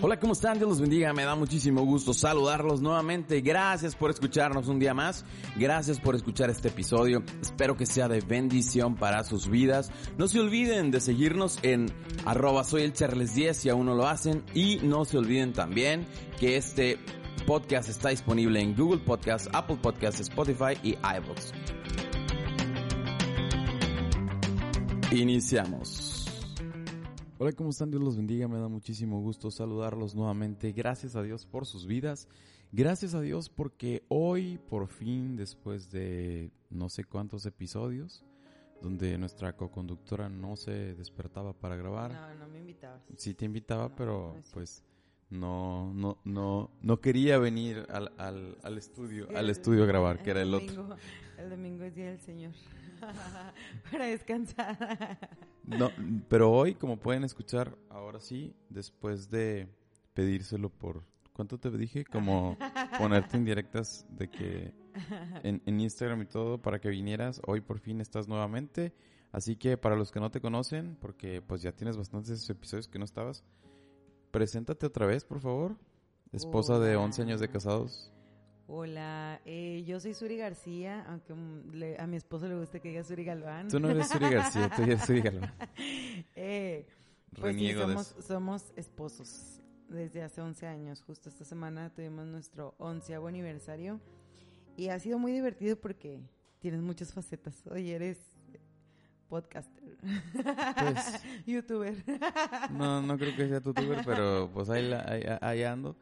Hola, ¿cómo están? Dios los bendiga. Me da muchísimo gusto saludarlos nuevamente. Gracias por escucharnos un día más. Gracias por escuchar este episodio. Espero que sea de bendición para sus vidas. No se olviden de seguirnos en arroba soy el Charles 10 si aún no lo hacen. Y no se olviden también que este podcast está disponible en Google Podcast, Apple Podcast, Spotify y iVoox. Iniciamos. Hola, ¿cómo están? Dios los bendiga. Me da muchísimo gusto saludarlos nuevamente. Gracias a Dios por sus vidas. Gracias a Dios porque hoy, por fin, después de no sé cuántos episodios, donde nuestra co-conductora no se despertaba para grabar. No, no me invitabas. Sí te invitaba, No, pero no pues no, no, no, no quería venir al, al, al estudio, al estudio a grabar, que era el otro. El domingo es Día del Señor. Para descansar. No, pero hoy, como pueden escuchar, ahora sí, después de pedírselo por, ¿cuánto te dije? Como ponerte en directas de que en, en Instagram y todo para que vinieras, hoy por fin estás nuevamente. Así que para los que no te conocen, porque pues ya tienes bastantes episodios que no estabas, preséntate otra vez, por favor. Esposa de Hola. 11 años de casados. Hola, eh, yo soy Suri García, aunque mm, le- a mi esposo le gusta que diga Suri Galván. Tú no eres Suri García, tú eres Suri Galván. Eh, pues sí, de somos, eso. somos esposos desde hace 11 años. Justo esta semana tuvimos nuestro onceavo aniversario y ha sido muy divertido porque tienes muchas facetas. Hoy eres podcaster, Pues- youtuber. No, no creo que sea youtuber, pero pues ahí, la- ahí, ahí ando.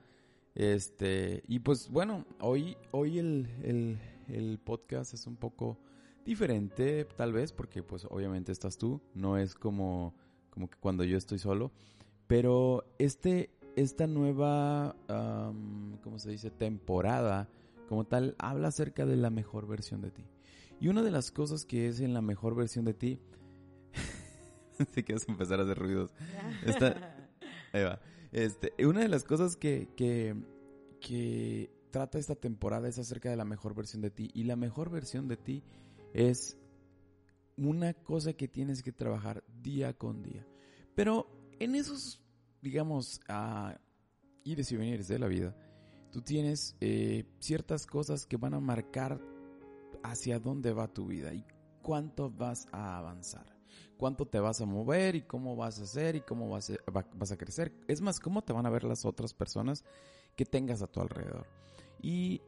Este, y pues bueno, hoy, hoy el, el, el podcast es un poco diferente, tal vez, porque pues obviamente estás tú, no es como, como que cuando yo estoy solo, pero este, esta nueva, am, ¿cómo se dice? Temporada, como tal, habla acerca de la mejor versión de ti. Y una de las cosas que es en la mejor versión de ti, si quieres empezar a hacer ruidos, Está- Ahí va. Este, una de las cosas que, que, trata esta temporada es acerca de la mejor versión de ti. Y la mejor versión de ti es una cosa que tienes que trabajar día con día. Pero en esos, digamos, ah, ires y venires de la vida, tú tienes eh, ciertas cosas que van a marcar hacia dónde va tu vida y cuánto vas a avanzar cuánto te vas a mover y cómo vas a hacer y cómo vas a, crecer. Es más, cómo te van a ver las otras personas que tengas a tu alrededor. Y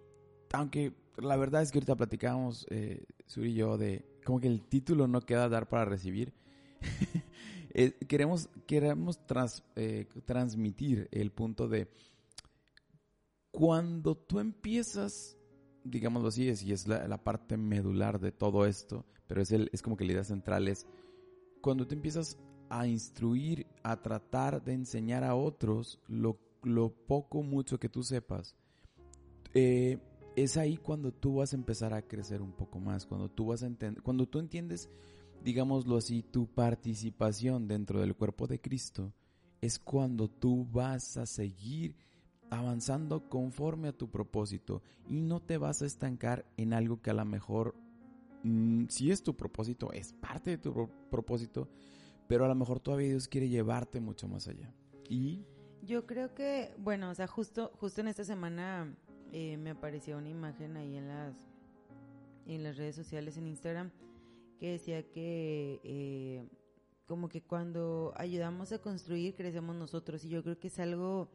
aunque la verdad es que ahorita platicábamos, eh, Suri y yo, de como que el título no queda dar para recibir. Eh, queremos queremos trans- eh, transmitir el punto de cuando tú empiezas, digámoslo así, es, y es la, la parte medular de todo esto, pero es, el, es como que la idea central es cuando tú empiezas a instruir, a tratar de enseñar a otros lo, lo poco, mucho que tú sepas, eh, es ahí cuando tú vas a empezar a crecer un poco más, cuando tú vas a entender, cuando tú entiendes, digámoslo así, tu participación dentro del cuerpo de Cristo, es cuando tú vas a seguir avanzando conforme a tu propósito y no te vas a estancar en algo que a lo mejor mm, si es tu propósito, es parte de tu pro- propósito, pero a lo mejor todavía Dios quiere llevarte mucho más allá. Y Yo creo que, bueno, o sea, justo, justo en esta semana eh, me apareció una imagen ahí en las, en las redes sociales, en Instagram, que decía que eh, como que cuando ayudamos a construir, crecemos nosotros. Y yo creo que es algo,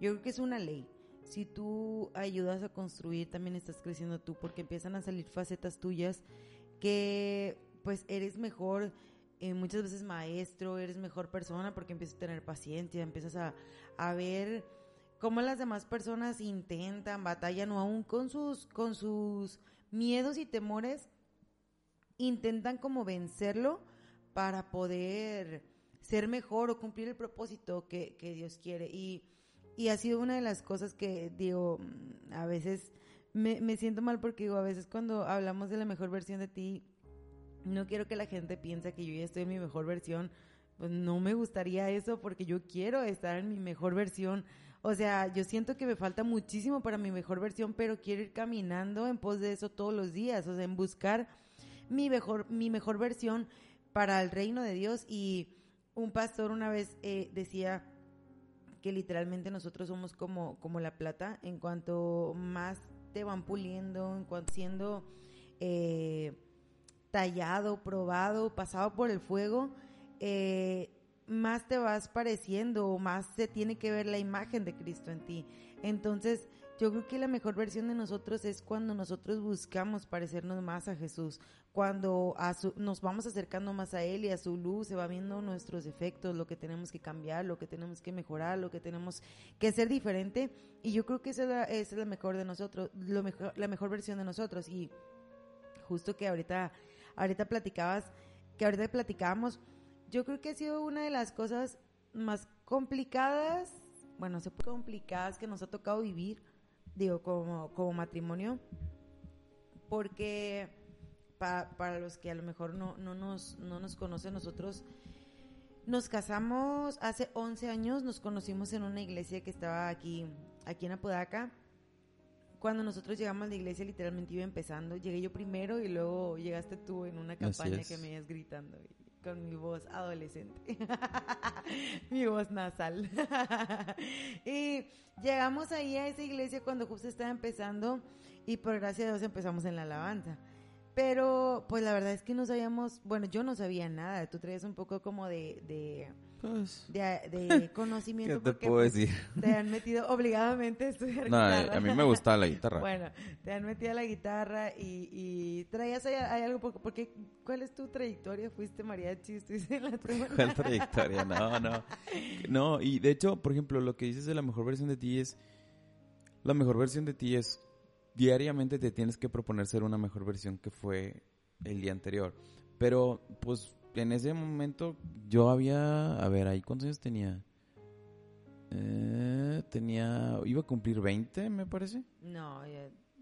yo creo que es una ley. Si tú ayudas a construir, también estás creciendo tú, porque empiezan a salir facetas tuyas que pues eres mejor, eh, muchas veces maestro, eres mejor persona porque empiezas a tener paciencia, empiezas a, a ver cómo las demás personas intentan, batallan o aún con sus, con sus miedos y temores, intentan como vencerlo para poder ser mejor o cumplir el propósito que, que Dios quiere. Y, y ha sido una de las cosas que digo, mm, a veces me, me siento mal porque digo, a veces cuando hablamos de la mejor versión de ti, no quiero que la gente piense que yo ya estoy en mi mejor versión. Pues no me gustaría eso porque yo quiero estar en mi mejor versión. O sea, yo siento que me falta muchísimo para mi mejor versión, pero quiero ir caminando en pos de eso todos los días. O sea, en buscar mi mejor, mi mejor versión para el reino de Dios. Y un pastor una vez eh, decía que literalmente nosotros somos como, como la plata, en cuanto más te van puliendo, en cuanto siendo eh, tallado, probado, pasado por el fuego, eh, más te vas pareciendo, más se tiene que ver la imagen de Cristo en ti. Entonces, yo creo que la mejor versión de nosotros es cuando nosotros buscamos parecernos más a Jesús, cuando nos vamos acercando más a Él y a su luz, se va viendo nuestros defectos, lo que tenemos que cambiar, lo que tenemos que mejorar, lo que tenemos que ser diferente. Y yo creo que esa es la, mejor de nosotros, lo mejor, la mejor versión de nosotros. Y justo que ahorita, ahorita platicabas, que ahorita platicábamos, yo creo que ha sido una de las cosas más complicadas, bueno, se complicadas que nos ha tocado vivir digo, como, como matrimonio, porque para los que a lo mejor no, no, nos, no nos conocen, nosotros nos casamos hace 11 años, nos conocimos en una iglesia que estaba aquí, aquí en Apodaca. Cuando nosotros llegamos a la iglesia, literalmente iba empezando. Llegué yo primero y luego llegaste tú en una campaña que me ibas gritando con mi voz adolescente, mi voz nasal. y llegamos ahí a esa iglesia cuando justo estaba empezando y por gracia de Dios empezamos en la alabanza. Pero pues la verdad es que no sabíamos, bueno, yo no sabía nada, tú traías un poco como de pues, de, conocimiento. ¿Qué te puedo pues, decir? Te han metido obligadamente a estudiar no, a mí me gustaba la guitarra. bueno, te han metido a la guitarra y, y traías ahí, algo, porque, ¿cuál es tu trayectoria? ¿Fuiste mariachi? ¿Estuviste en la ¿Cuál trayectoria? No, no. No, y de hecho, por ejemplo, lo que dices de la mejor versión de ti es, la mejor versión de ti es, diariamente te tienes que proponer ser una mejor versión que fue el día anterior. Pero, pues, en ese momento yo había, a ver, ahí cuántos años tenía. Eh, tenía, iba a cumplir 20, me parece. No,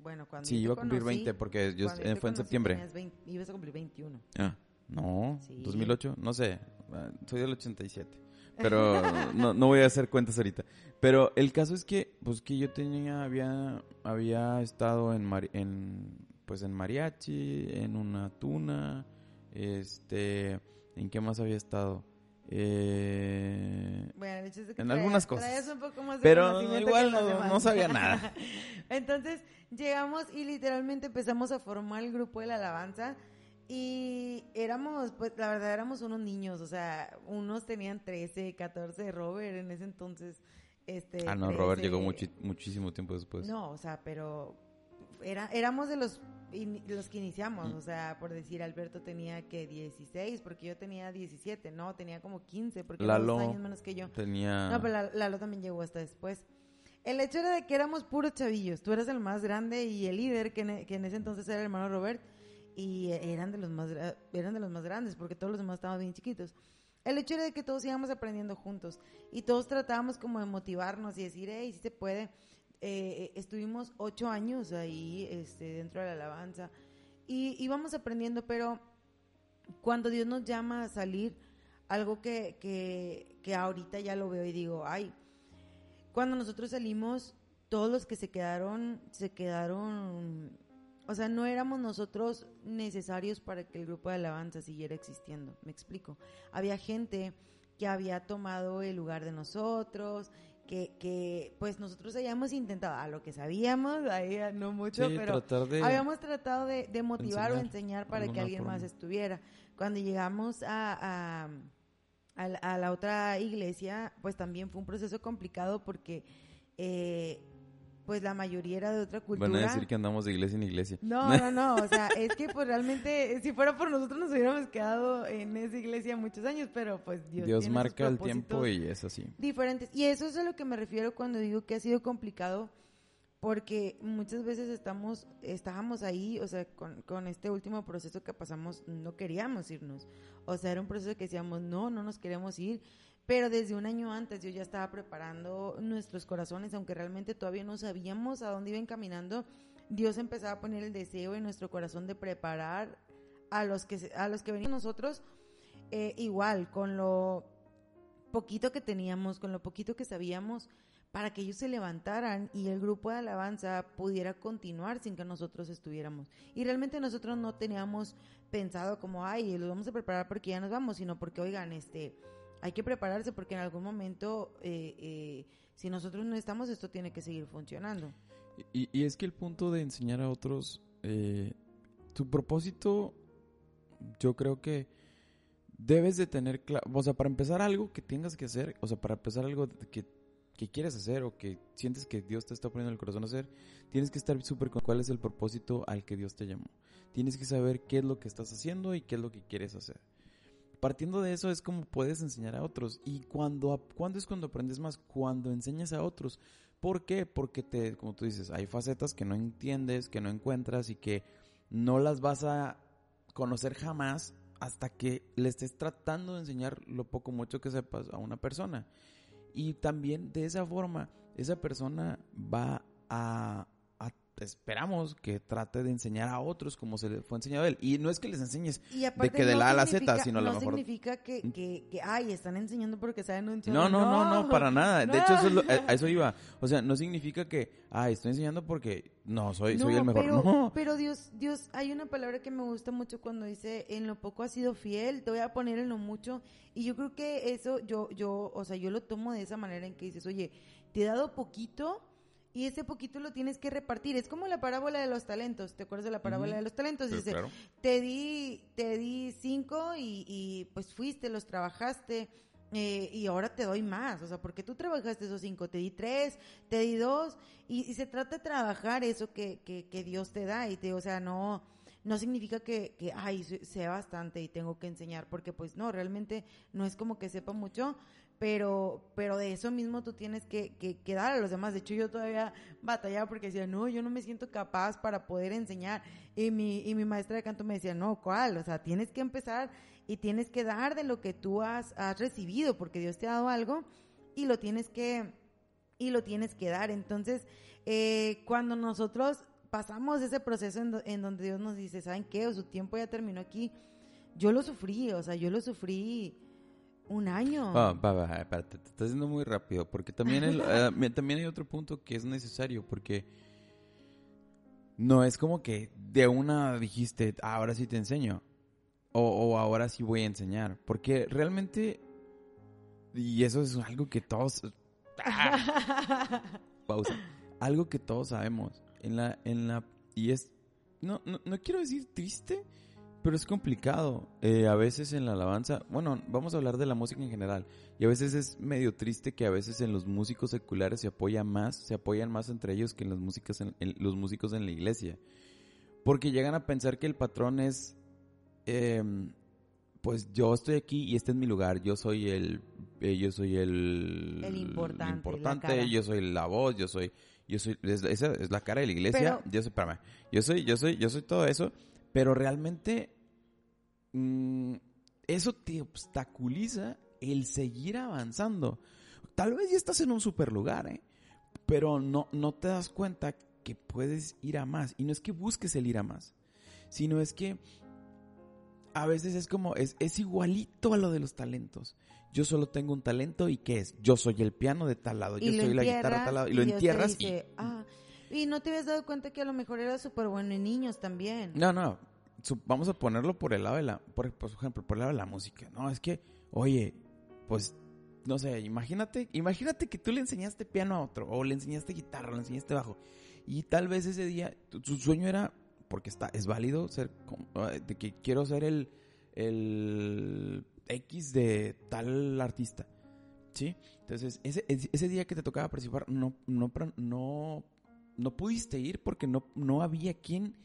bueno, cuando Sí, iba a cumplir 20 porque yo eh, fue en septiembre. ibas a cumplir 21. Ah, no, 2008, no sé, ah, soy del 87. Pero no, no voy a hacer cuentas ahorita. Pero el caso es que, pues que yo tenía, había, había estado en, en, pues en mariachi, en una tuna, este, ¿en qué más había estado? Eh, bueno, en algunas cosas. pero igual no, sabía nada. Entonces llegamos y literalmente empezamos a formar el grupo de la alabanza y éramos, pues la verdad éramos unos niños, o sea, unos tenían 13, 14, Robert en ese entonces. Este, ah, no, Robert llegó muchísimo tiempo después. No, o sea, pero era, éramos de los los que iniciamos, o sea, por decir, Alberto tenía que 16, porque yo tenía 17, no, tenía como 15, porque Lalo dos años menos que yo. Tenía... No, pero Lalo también llegó hasta después. El hecho era de que éramos puros chavillos, tú eras el más grande y el líder, que en, que en ese entonces era el hermano Robert, y eran de los más, eran de los más grandes, porque todos los demás estaban bien chiquitos. El hecho era de que todos íbamos aprendiendo juntos y todos tratábamos como de motivarnos y decir, hey, si se puede. Eh, estuvimos ocho años ahí este, dentro de la alabanza y íbamos aprendiendo, pero cuando Dios nos llama a salir, algo que, que, que ahorita ya lo veo y digo, ay, cuando nosotros salimos, todos los que se quedaron, se quedaron, o sea, no éramos nosotros necesarios para que el grupo de alabanza siguiera existiendo, me explico. Había gente que había tomado el lugar de nosotros, que, que pues nosotros habíamos intentado, a lo que sabíamos, ahí no mucho, pero habíamos tratado de, motivar o enseñar para que alguien más estuviera. Cuando llegamos a, a, a, la otra iglesia, pues también fue un proceso complicado porque eh, pues la mayoría era de otra cultura. Van a decir que andamos de iglesia en iglesia. No, no, no, o sea, es que pues realmente, si fuera por nosotros nos hubiéramos quedado en esa iglesia muchos años, pero pues Dios Dios marca el tiempo y es así. Diferentes. Y eso es a lo que me refiero cuando digo que ha sido complicado, porque muchas veces estamos, estábamos ahí, o sea, con, con este último proceso que pasamos, no queríamos irnos. O sea, era un proceso que decíamos, no, no nos queremos ir pero desde un año antes yo ya estaba preparando nuestros corazones, aunque realmente todavía no sabíamos a dónde iban caminando. Dios empezaba a poner el deseo en nuestro corazón de preparar a los que, a los que venían nosotros, eh, igual, con lo poquito que teníamos, con lo poquito que sabíamos, para que ellos se levantaran y el grupo de alabanza pudiera continuar sin que nosotros estuviéramos. Y realmente nosotros no teníamos pensado como, ay, los vamos a preparar porque ya nos vamos, sino porque, oigan, este, hay que prepararse porque en algún momento, eh, eh, si nosotros no estamos, esto tiene que seguir funcionando. Y, y es que el punto de enseñar a otros, eh, tu propósito, yo creo que debes de tener claro, o sea, para empezar algo que tengas que hacer, o sea, para empezar algo que, que quieres hacer o que sientes que Dios te está poniendo en el corazón a hacer, tienes que estar súper con cuál es el propósito al que Dios te llamó. Tienes que saber qué es lo que estás haciendo y qué es lo que quieres hacer. Partiendo de eso es como puedes enseñar a otros. Y cuando, cuando es cuando aprendes más? Cuando enseñas a otros. ¿Por qué? Porque te, como tú dices, hay facetas que no entiendes, que no encuentras y que no las vas a conocer jamás hasta que le estés tratando de enseñar lo poco mucho que sepas a una persona. Y también de esa forma, esa persona va a, esperamos que trate de enseñar a otros como se le fue enseñado a él. Y no es que les enseñes de que de la A a la Z, sino a lo mejor... No significa que, que, que, ay, están enseñando porque saben un No, no, no, no, para nada. De hecho, eso a, eso iba. O sea, no significa que, ay, estoy enseñando porque no, soy, soy el mejor. Pero, no. pero Dios, Dios, hay una palabra que me gusta mucho cuando dice, en lo poco has sido fiel, te voy a poner en lo mucho. Y yo creo que eso, yo, yo, o sea, yo lo tomo de esa manera en que dices, oye, te he dado poquito y ese poquito lo tienes que repartir. Es como la parábola de los talentos. ¿Te acuerdas de la parábola de los talentos? Dice, te di, te di cinco y, y pues fuiste, los trabajaste. Eh, y ahora te doy más, o sea, porque tú trabajaste esos cinco, te di tres, te di dos, y, se trata de trabajar eso que, que, que, Dios te da, y te, o sea, no, no significa que, que, ay, sea bastante y tengo que enseñar, porque pues no, realmente no es como que sepa mucho, pero, pero de eso mismo tú tienes que, que, dar a los demás. De hecho, yo todavía batallaba porque decía, no, yo no me siento capaz para poder enseñar. Y mi, y mi maestra de canto me decía, no, ¿cuál? O sea, tienes que empezar y tienes que dar de lo que tú has, has recibido, porque Dios te ha dado algo y lo tienes que, y lo tienes que dar. Entonces, eh, cuando nosotros pasamos ese proceso en, en donde Dios nos dice, ¿saben qué? O su tiempo ya terminó aquí. Yo lo sufrí, o sea, yo lo sufrí un año. Ah, va, va, espérate, te estás yendo muy rápido, porque también, eh, también hay otro punto que es necesario, porque no es como que de una dijiste, ah, ahora sí te enseño, o, o ahora sí voy a enseñar, porque realmente, y eso es algo que todos... pausa. Algo que todos sabemos, en la, en la, y es, no, no, no quiero decir triste, pero es complicado. Eh, a veces en la alabanza, bueno, vamos a hablar de la música en general. Y a veces es medio triste que a veces en los músicos seculares se apoya más, se apoyan más entre ellos que en, las músicas en, los músicos en la iglesia. Porque llegan a pensar que el patrón es, em, pues yo estoy aquí y este es mi lugar. Yo soy el, eh, yo soy el, el importante, importante yo soy la voz, yo soy, yo soy, esa es la cara de la iglesia. yo soy, espérame, yo soy, yo soy, yo soy todo eso pero realmente mm, eso te obstaculiza el seguir avanzando. Tal vez ya estás en un super lugar, ¿eh? pero no, no te das cuenta que puedes ir a más. Y no es que busques el ir a más, sino es que a veces es como, es, es igualito a lo de los talentos. Yo solo tengo un talento y ¿qué es? Yo soy el piano de tal lado, yo soy la guitarra de tal lado. Y, lo entierras y... Ah, y no te habías dado cuenta que a lo mejor era súper bueno en niños también. No, no. Vamos a ponerlo por el lado de la, por, ejemplo, por el lado de la música. No, es que, oye, pues, no sé, imagínate, imagínate que tú le enseñaste piano a otro, o le enseñaste guitarra, o le enseñaste bajo. Y tal vez ese día, su sueño era, porque está, es válido ser, de que quiero ser el, el X de tal artista. ¿Sí? Entonces, ese, ese día que te tocaba participar, no, no, no no pudiste ir porque no, no había quien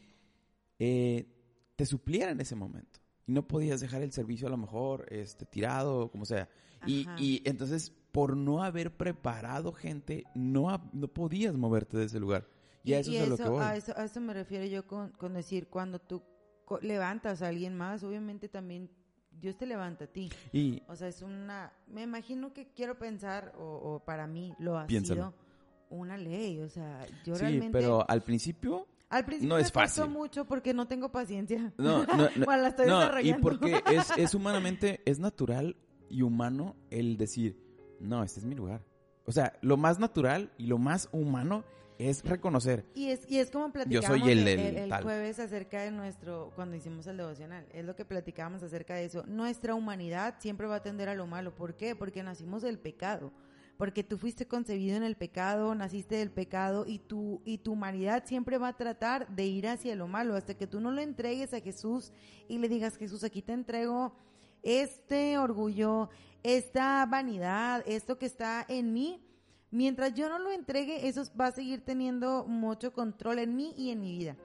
eh, te supliera en ese momento. Y no podías dejar el servicio a lo mejor este, tirado, como sea. Y, y, entonces, por no haber preparado gente, no, no podías moverte de ese lugar. Y, a eso es a lo que voy. A eso, a eso me refiero yo con, con decir, cuando tú levantas a alguien más, obviamente también Dios te levanta a ti. Y, o sea, es una... Me imagino que quiero pensar, o, o para mí lo ha sido una ley, o sea, yo sí, pero al principio... Al principio no es fácil. mucho porque no tengo paciencia. No, no, no. la estoy y porque es, es humanamente, es natural y humano el decir, no, este es mi lugar. O sea, lo más natural y lo más humano es reconocer. Y es, y es como platicábamos soy el- el, el jueves acerca de nuestro, cuando hicimos el devocional, es lo que platicábamos acerca de eso. Nuestra humanidad siempre va a tender a lo malo. ¿Por qué? Porque nacimos del pecado. Porque tú fuiste concebido en el pecado, naciste del pecado y tu, y tu humanidad siempre va a tratar de ir hacia lo malo hasta que tú no lo entregues a Jesús y le digas, Jesús, aquí te entrego este orgullo, esta vanidad, esto que está en mí. Mientras yo no lo entregue, eso va a seguir teniendo mucho control en mí y en mi vida.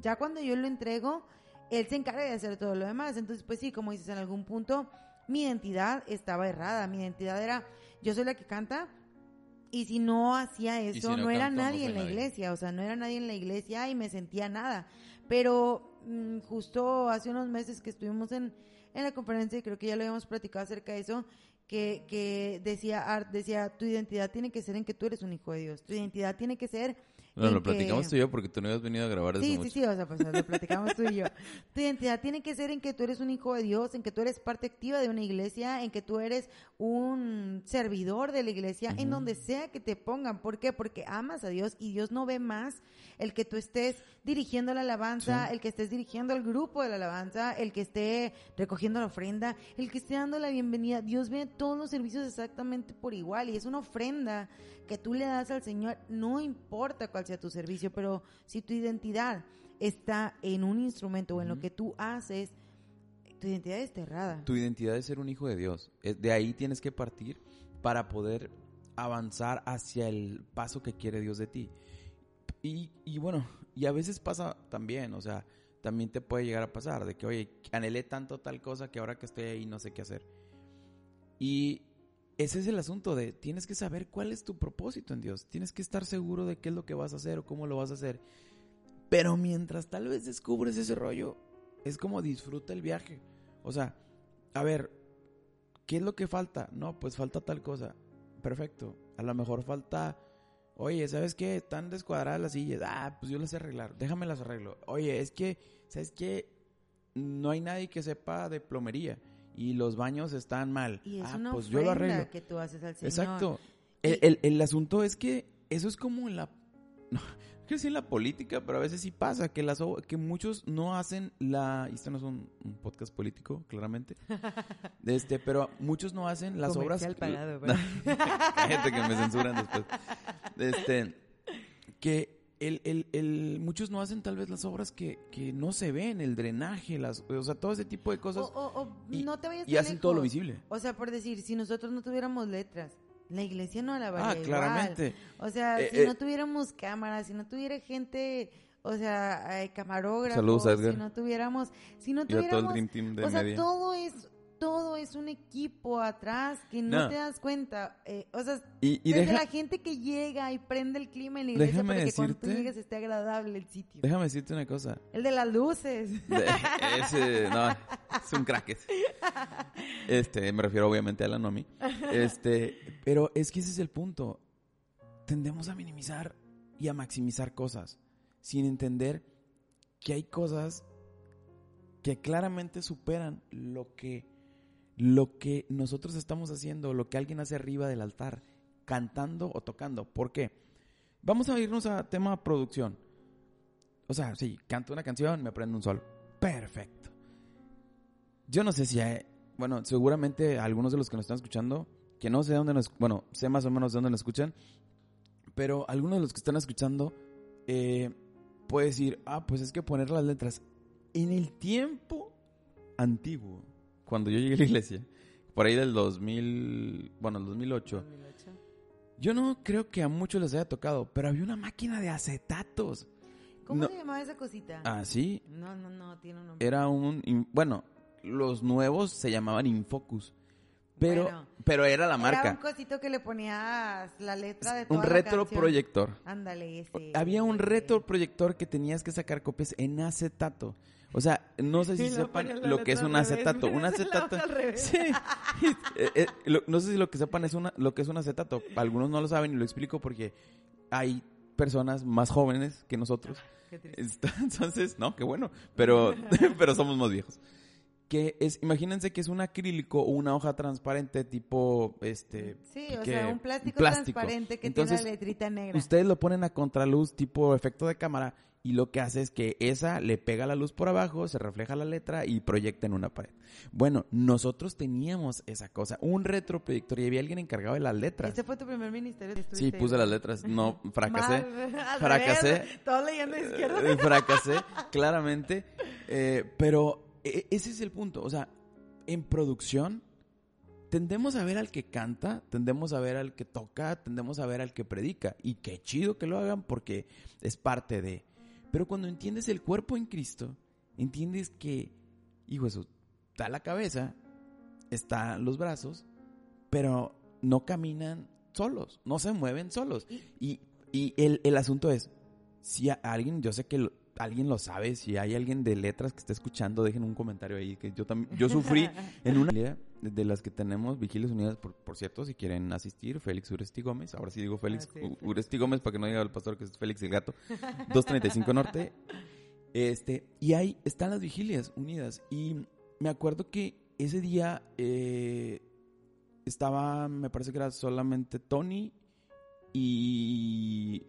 Ya cuando yo lo entrego, él se encarga de hacer todo lo demás. Entonces, pues sí, como dices, en algún punto mi identidad estaba errada. Mi identidad era, yo soy la que canta. Y si no hacía si eso, no no, era nadie en la nadie. iglesia. O sea, no era nadie en la iglesia y me sentía nada. Pero mm, justo hace unos meses que estuvimos en, en la conferencia, y creo que ya lo habíamos platicado acerca de eso, que, que decía Art, decía, tu identidad tiene que ser en que tú eres un hijo de Dios. Tu identidad tiene que ser No, lo que- platicamos tú y yo porque tú no habías venido a grabar desde Sí, mucho. sí, sí, o sea, pues lo platicamos tú y yo. Tu identidad tiene que ser en que tú eres un hijo de Dios, en que tú eres parte activa de una iglesia, en que tú eres un servidor de la iglesia, en donde sea que te pongan. ¿Por qué? Porque amas a Dios y Dios no ve más el que tú estés dirigiendo la alabanza, Sí. el que estés dirigiendo el grupo de la alabanza, el que esté recogiendo la ofrenda, el que esté dando la bienvenida. Dios ve todos los servicios exactamente por igual y es una ofrenda que tú le das al Señor, no importa cuál sea tu servicio, pero si tu identidad está en un instrumento o en lo que tú haces, tu identidad es errada. Tu identidad es ser un hijo de Dios. Es- De ahí tienes que partir para poder avanzar hacia el paso que quiere Dios de ti. Y, y bueno, y a veces pasa también, o sea, también te puede llegar a pasar de que, oye, anhelé tanto tal cosa que ahora que estoy ahí no sé qué hacer. Y ese es el asunto de, tienes que saber cuál es tu propósito en Dios. Tienes que estar seguro de qué es lo que vas a hacer o cómo lo vas a hacer. Pero mientras tal vez descubres ese rollo, es como disfruta el viaje. O sea, a ver, ¿qué es lo que falta? No, pues falta tal cosa. Perfecto. A lo mejor falta, oye, ¿sabes qué? Están descuadradas las sillas. Ah, pues yo las sé arreglar. Déjame las arreglo. Oye, es que, ¿sabes qué? No hay nadie que sepa de plomería y los baños están mal. Y es ah, una pues yo lo arreglo. que tú haces al Señor. Exacto. El, el- el asunto es que eso es como en la... No, quiero decir en la política, pero a veces sí pasa que, las, que muchos no hacen la... y Esto no es un, un podcast político, claramente. Este, pero muchos no hacen las obras... Pagado, No, cállate que me censuran después. Este, que el, el, el- muchos no hacen tal vez las obras que, que no se ven, el drenaje, las, o sea, todo ese tipo de cosas. o- o y- no te vayas y hacen todo lo visible. O sea, por decir, si nosotros no tuviéramos letras, la iglesia no la Ah, igual. claramente. O sea, Eh, si eh. no tuviéramos cámaras, si no tuviera gente, o sea, eh, camarógrafos, Saludos, si no tuviéramos, si no todo el tuviéramos, Dream Team de o sea, media. todo es todo es un equipo atrás que no, No. te das cuenta. Eh, o sea, Y, y desde deja- la gente que llega y prende el clima en la iglesia Déjame para que cuando tú llegues esté agradable el sitio. déjame decirte una cosa. El de las luces. De- ese, no, es un crack. Este, me refiero obviamente a la Nomi. Este, pero es que ese es el punto. Tendemos a minimizar y a maximizar cosas sin entender que hay cosas que claramente superan lo que lo que nosotros estamos haciendo, lo que alguien hace arriba del altar, cantando o tocando. ¿Por qué? Vamos a irnos a tema producción. O sea, sí, canto una canción, me aprendo un solo. Perfecto. Yo no sé si hay, bueno, seguramente algunos de los que nos están escuchando, que no sé dónde nos, bueno, sé más o menos de dónde nos escuchan, pero algunos de los que están escuchando eh, puede decir, ah, pues es que poner las letras en el tiempo antiguo, cuando yo llegué a la iglesia, por ahí del 2000, bueno, el 2008, yo no creo que a muchos les haya tocado, pero había una máquina de acetatos. ¿Cómo No. se llamaba esa cosita? Ah, sí, No, no, no, tiene un nombre. era un in- bueno los nuevos se llamaban Infocus pero Bueno. pero era la Era un marca cosito que le ponías la letra de toda un retroproyector. Ándale, ese. había un retroproyector que tenías que sacar copias en acetato o sea no sé si sepan lo que es un acetato un acetato. sí. Eh, eh, no sé si lo que sepan es una lo que es un acetato. Algunos no lo saben y lo explico porque hay personas más jóvenes que nosotros. Qué. Está- Entonces, no, qué bueno, pero, pero somos más viejos. que es, imagínense que es un acrílico o una hoja transparente tipo, este... Sí, o sea, un plástico, transparente que tiene la letrita negra. Ustedes lo ponen a contraluz tipo efecto de cámara y lo que hace es que esa le pega la luz por abajo, se refleja la letra y proyecta en una pared. Bueno, nosotros teníamos esa cosa, un retroproyector y había alguien encargado de las letras. ¿Ese fue tu primer ministerio? Sí, puse las letras, no, fracasé. fracasé. Todo leyendo izquierda. Eh, fracasé, claramente. Eh, pero e, ese es el punto, o sea, en producción tendemos a ver al que canta, tendemos a ver al que toca, tendemos a ver al que predica. Y qué chido que lo hagan porque es parte de... Pero cuando entiendes el cuerpo en Cristo, entiendes que, hijo eso, está la cabeza, están los brazos, pero no caminan solos, no se mueven solos. Y, y el, el, asunto es, si alguien, yo sé que alguien lo sabe, si hay alguien de letras que esté escuchando, dejen un comentario ahí, que yo también, yo sufrí en una de las que tenemos, Vigilias Unidas, por, por cierto, si quieren asistir, Félix Uresti Gómez, ahora sí digo Félix ah, Uresti Gómez para que no diga el pastor que es Félix el Gato, 235 Norte, este, y ahí están las Vigilias Unidas, y me acuerdo que ese día eh, estaba, me parece que era solamente Tony y...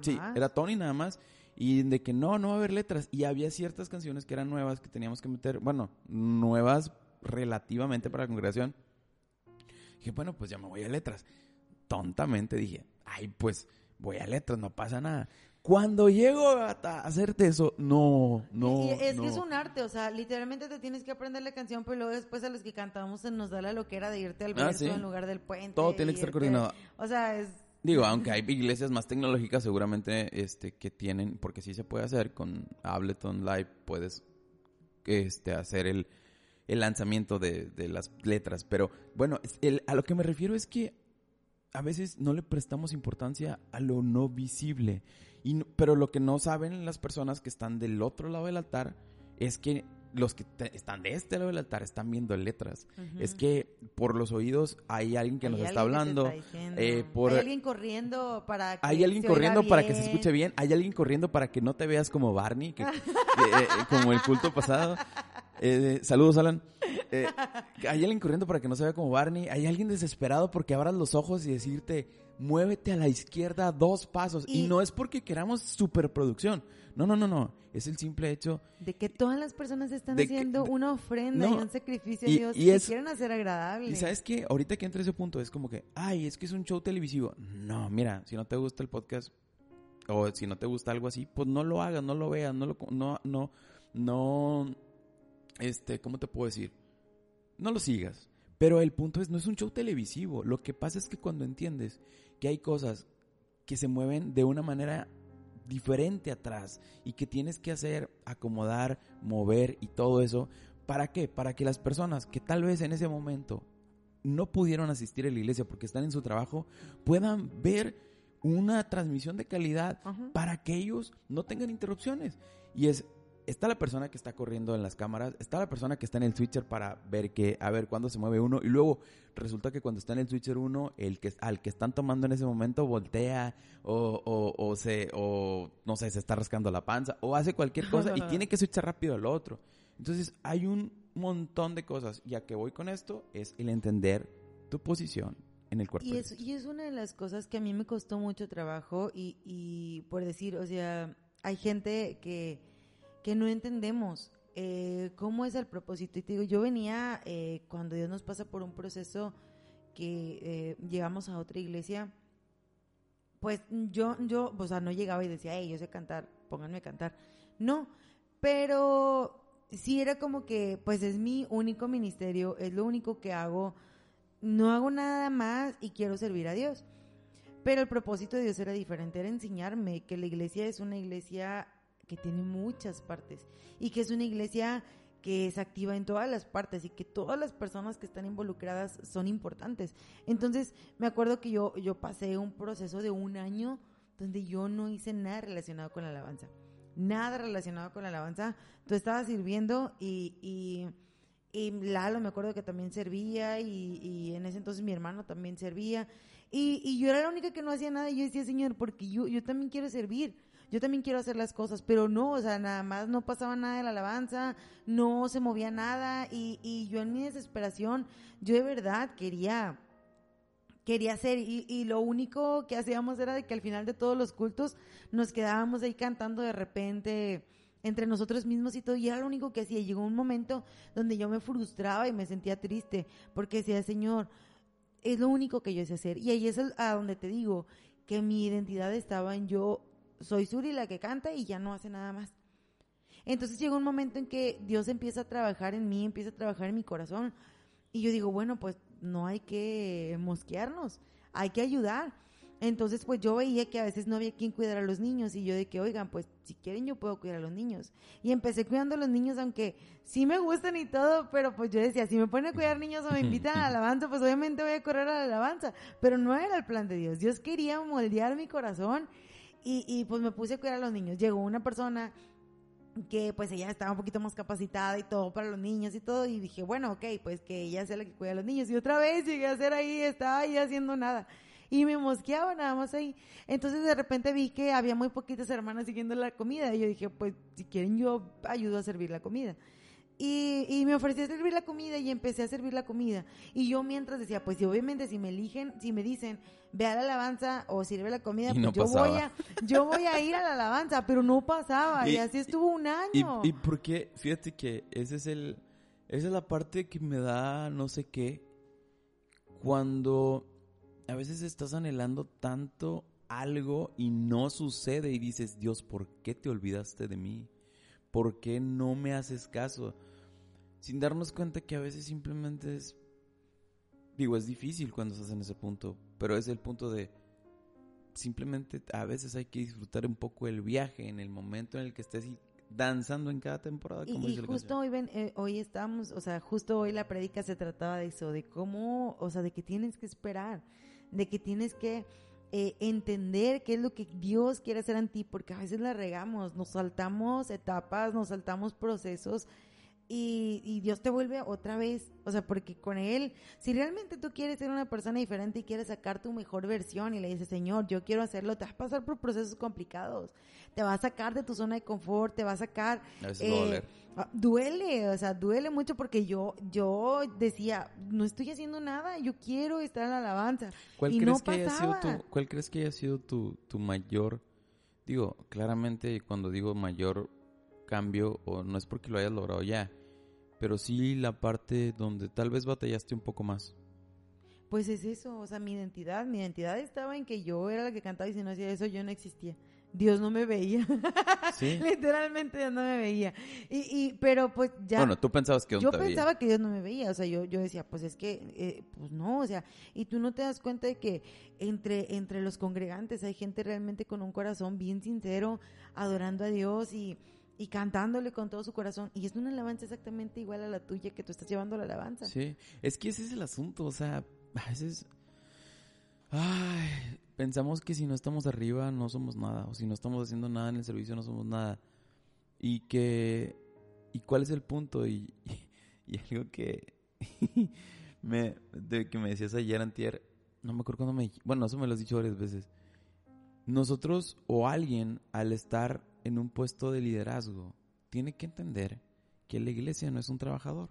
sí, era Tony nada más. Y de que no, no va a haber letras. Y había ciertas canciones que eran nuevas que teníamos que meter, bueno, nuevas relativamente para la congregación. Dije, bueno, pues ya me voy a letras. Tontamente dije, ay, pues voy a letras, no pasa nada. Cuando llego a, hacerte eso, no, no. es que es un arte, o sea, literalmente te tienes que aprender la canción, pero luego después a los que cantamos se nos da la loquera de irte al ah, verso en lugar del puente. Todo tiene que estar coordinado. O sea, es Digo, aunque hay iglesias más tecnológicas seguramente este que tienen, porque sí se puede hacer con Ableton Live, puedes este hacer el, el lanzamiento de, las letras, pero bueno, a lo que me refiero es que a veces no le prestamos importancia a lo no visible, y, pero lo que no saben las personas que están del otro lado del altar es que los que están de este lado del altar están viendo letras. Es que por los oídos hay alguien que nos está hablando. Eh, por, hay alguien corriendo para que Hay alguien corriendo para que se escuche bien. Hay alguien corriendo para que no te veas como Barney, que, eh, eh, como el culto pasado. Saludos, Alan. hay alguien corriendo para que no se vea como Barney. Hay alguien desesperado porque abras los ojos y decirte, muévete a la izquierda dos pasos. Y, no es porque queramos superproducción. No, no, no, no. Es el simple hecho. De que todas las personas están haciendo una ofrenda y un sacrificio a Dios y, quieren hacer agradable. Y sabes que ahorita que entra ese punto es como que, ay, es que es un show televisivo. No, mira, si no te gusta el podcast o si no te gusta algo así, pues no lo hagas, no lo veas, no lo, no, no, no, este, ¿cómo te puedo decir? No lo sigas. Pero el punto es, no es un show televisivo. Lo que pasa es que cuando entiendes que hay cosas que se mueven de una manera diferente atrás y que tienes que hacer, acomodar, mover y todo eso. ¿Para qué? Para que las personas que tal vez en ese momento no pudieron asistir a la iglesia porque están en su trabajo, puedan ver una transmisión de calidad para que ellos no tengan interrupciones. Y es está la persona que está corriendo en las cámaras, está la persona que está en el switcher para ver que, a ver cuándo se mueve uno, y luego resulta que cuando está en el switcher uno, el que, al que están tomando en ese momento voltea, o, o, o se, o no sé, se está rascando la panza, o hace cualquier cosa, y tiene que switchar rápido al otro. Entonces, hay un montón de cosas, y a que voy con esto es el entender tu posición en el cuerpo. Y es, y es una de las cosas que a mí me costó mucho trabajo, y, y por decir, o sea, hay gente que que no entendemos eh, cómo es el propósito. Y te digo, yo venía eh, cuando Dios nos pasa por un proceso que eh, llegamos a otra iglesia, pues yo, yo, o sea, no llegaba y decía, hey, yo sé cantar, pónganme a cantar. No, pero sí era como que, pues es mi único ministerio, es lo único que hago, no hago nada más y quiero servir a Dios. Pero el propósito de Dios era diferente, era enseñarme que la iglesia es una iglesia que tiene muchas partes y que es una iglesia que es activa en todas las partes y que todas las personas que están involucradas son importantes. Entonces, me acuerdo que yo, yo pasé un proceso de un año donde yo no hice nada relacionado con la alabanza. Nada relacionado con la alabanza. Tú estabas sirviendo y, y, y Lalo me acuerdo que también servía y, y, en ese entonces mi hermano también servía. Y, y yo era la única que no hacía nada y yo decía, Señor, porque yo, yo también quiero servir yo también quiero hacer las cosas, pero no, o sea, nada más no pasaba nada de la alabanza, no se movía nada y, y yo en mi desesperación, yo de verdad quería quería hacer y, y, lo único que hacíamos era de que al final de todos los cultos nos quedábamos ahí cantando de repente entre nosotros mismos y todo, y era lo único que hacía. Llegó un momento donde yo me frustraba y me sentía triste, porque decía, Señor, es lo único que yo sé hacer. Y ahí es a donde te digo que mi identidad estaba en yo soy Suri la que canta y ya no hace nada más. Entonces llegó un momento en que Dios empieza a trabajar en mí, empieza a trabajar en mi corazón. Y yo digo, bueno, pues no hay que mosquearnos, hay que ayudar. Entonces, pues yo veía que a veces no había quien cuidar a los niños y yo de que, oigan, pues si quieren yo puedo cuidar a los niños. Y empecé cuidando a los niños, aunque sí me gustan y todo, pero pues yo decía, si me ponen a cuidar niños o me invitan a la alabanza, pues obviamente voy a correr a la alabanza. Pero no era el plan de Dios. Dios quería moldear mi corazón y, y pues me puse a cuidar a los niños. Llegó una persona que pues ella estaba un poquito más capacitada y todo para los niños y todo y dije, bueno, ok, pues que ella sea la que cuida a los niños y otra vez llegué a hacer ahí, estaba ahí haciendo nada y me mosqueaba nada más ahí. Entonces de repente vi que había muy poquitas hermanas siguiendo la comida y yo dije, pues si quieren yo ayudo a servir la comida. Y, y, me ofrecí a servir la comida y empecé a servir la comida. Y yo mientras decía, pues obviamente si me eligen, si me dicen, ve a la alabanza o sirve la comida, pues yo voy a, yo voy a ir a la alabanza, pero no pasaba. Y, así estuvo un año. Y, y porque, fíjate que ese es el, esa es la parte que me da no sé qué. Cuando a veces estás anhelando tanto algo y no sucede y dices, Dios, ¿por qué te olvidaste de mí? ¿Por qué no me haces caso? Sin darnos cuenta que a veces simplemente es, digo, es difícil cuando estás en ese punto, pero es el punto de, simplemente a veces hay que disfrutar un poco el viaje en el momento en el que estés danzando en cada temporada. Como y, justo hoy, ven, eh, hoy estamos, o sea, justo hoy la predica se trataba de eso, de cómo, o sea, de que tienes que esperar de que tienes que eh, entender qué es lo que Dios quiere hacer en ti, porque a veces la regamos, nos saltamos etapas, nos saltamos procesos y, y, Dios te vuelve otra vez, o sea, porque con Él, si realmente tú quieres ser una persona diferente y quieres sacar tu mejor versión y le dices, Señor, yo quiero hacerlo, te vas a pasar por procesos complicados, te va a sacar de tu zona de confort, te va a sacar... Eh, ah, duele, o sea, duele mucho porque yo, yo decía, no estoy haciendo nada, yo quiero estar en la alabanza. ¿Cuál crees que haya sido tu, cuál crees que haya sido tu, tu mayor, digo, claramente cuando digo mayor cambio, o no es porque lo hayas logrado ya, pero sí la parte donde tal vez batallaste un poco más. Pues es eso, o sea, mi identidad, mi identidad estaba en que yo era la que cantaba y si no hacía eso yo no existía. Dios no me veía. ¿Sí? Literalmente Dios no me veía. Y, y, pero pues ya. Bueno, tú pensabas que Dios Yo pensaba que Dios no me veía. O sea, yo, yo decía, pues es que, eh, pues no, o sea, y tú no te das cuenta de que entre, entre los congregantes hay gente realmente con un corazón bien sincero, adorando a Dios y, y cantándole con todo su corazón. Y es una alabanza exactamente igual a la tuya que tú estás llevando la alabanza. Sí, es que ese es el asunto, o sea, a veces... Ay, pensamos que si no estamos arriba no somos nada, o si no estamos haciendo nada en el servicio no somos nada. Y que... ¿Y cuál es el punto? Y, y, algo que... me, de que me decías ayer, Antier, no me acuerdo cuando me... Bueno, eso me lo has dicho varias veces. Nosotros o alguien al estar en un puesto de liderazgo tiene que entender que la iglesia no es un trabajador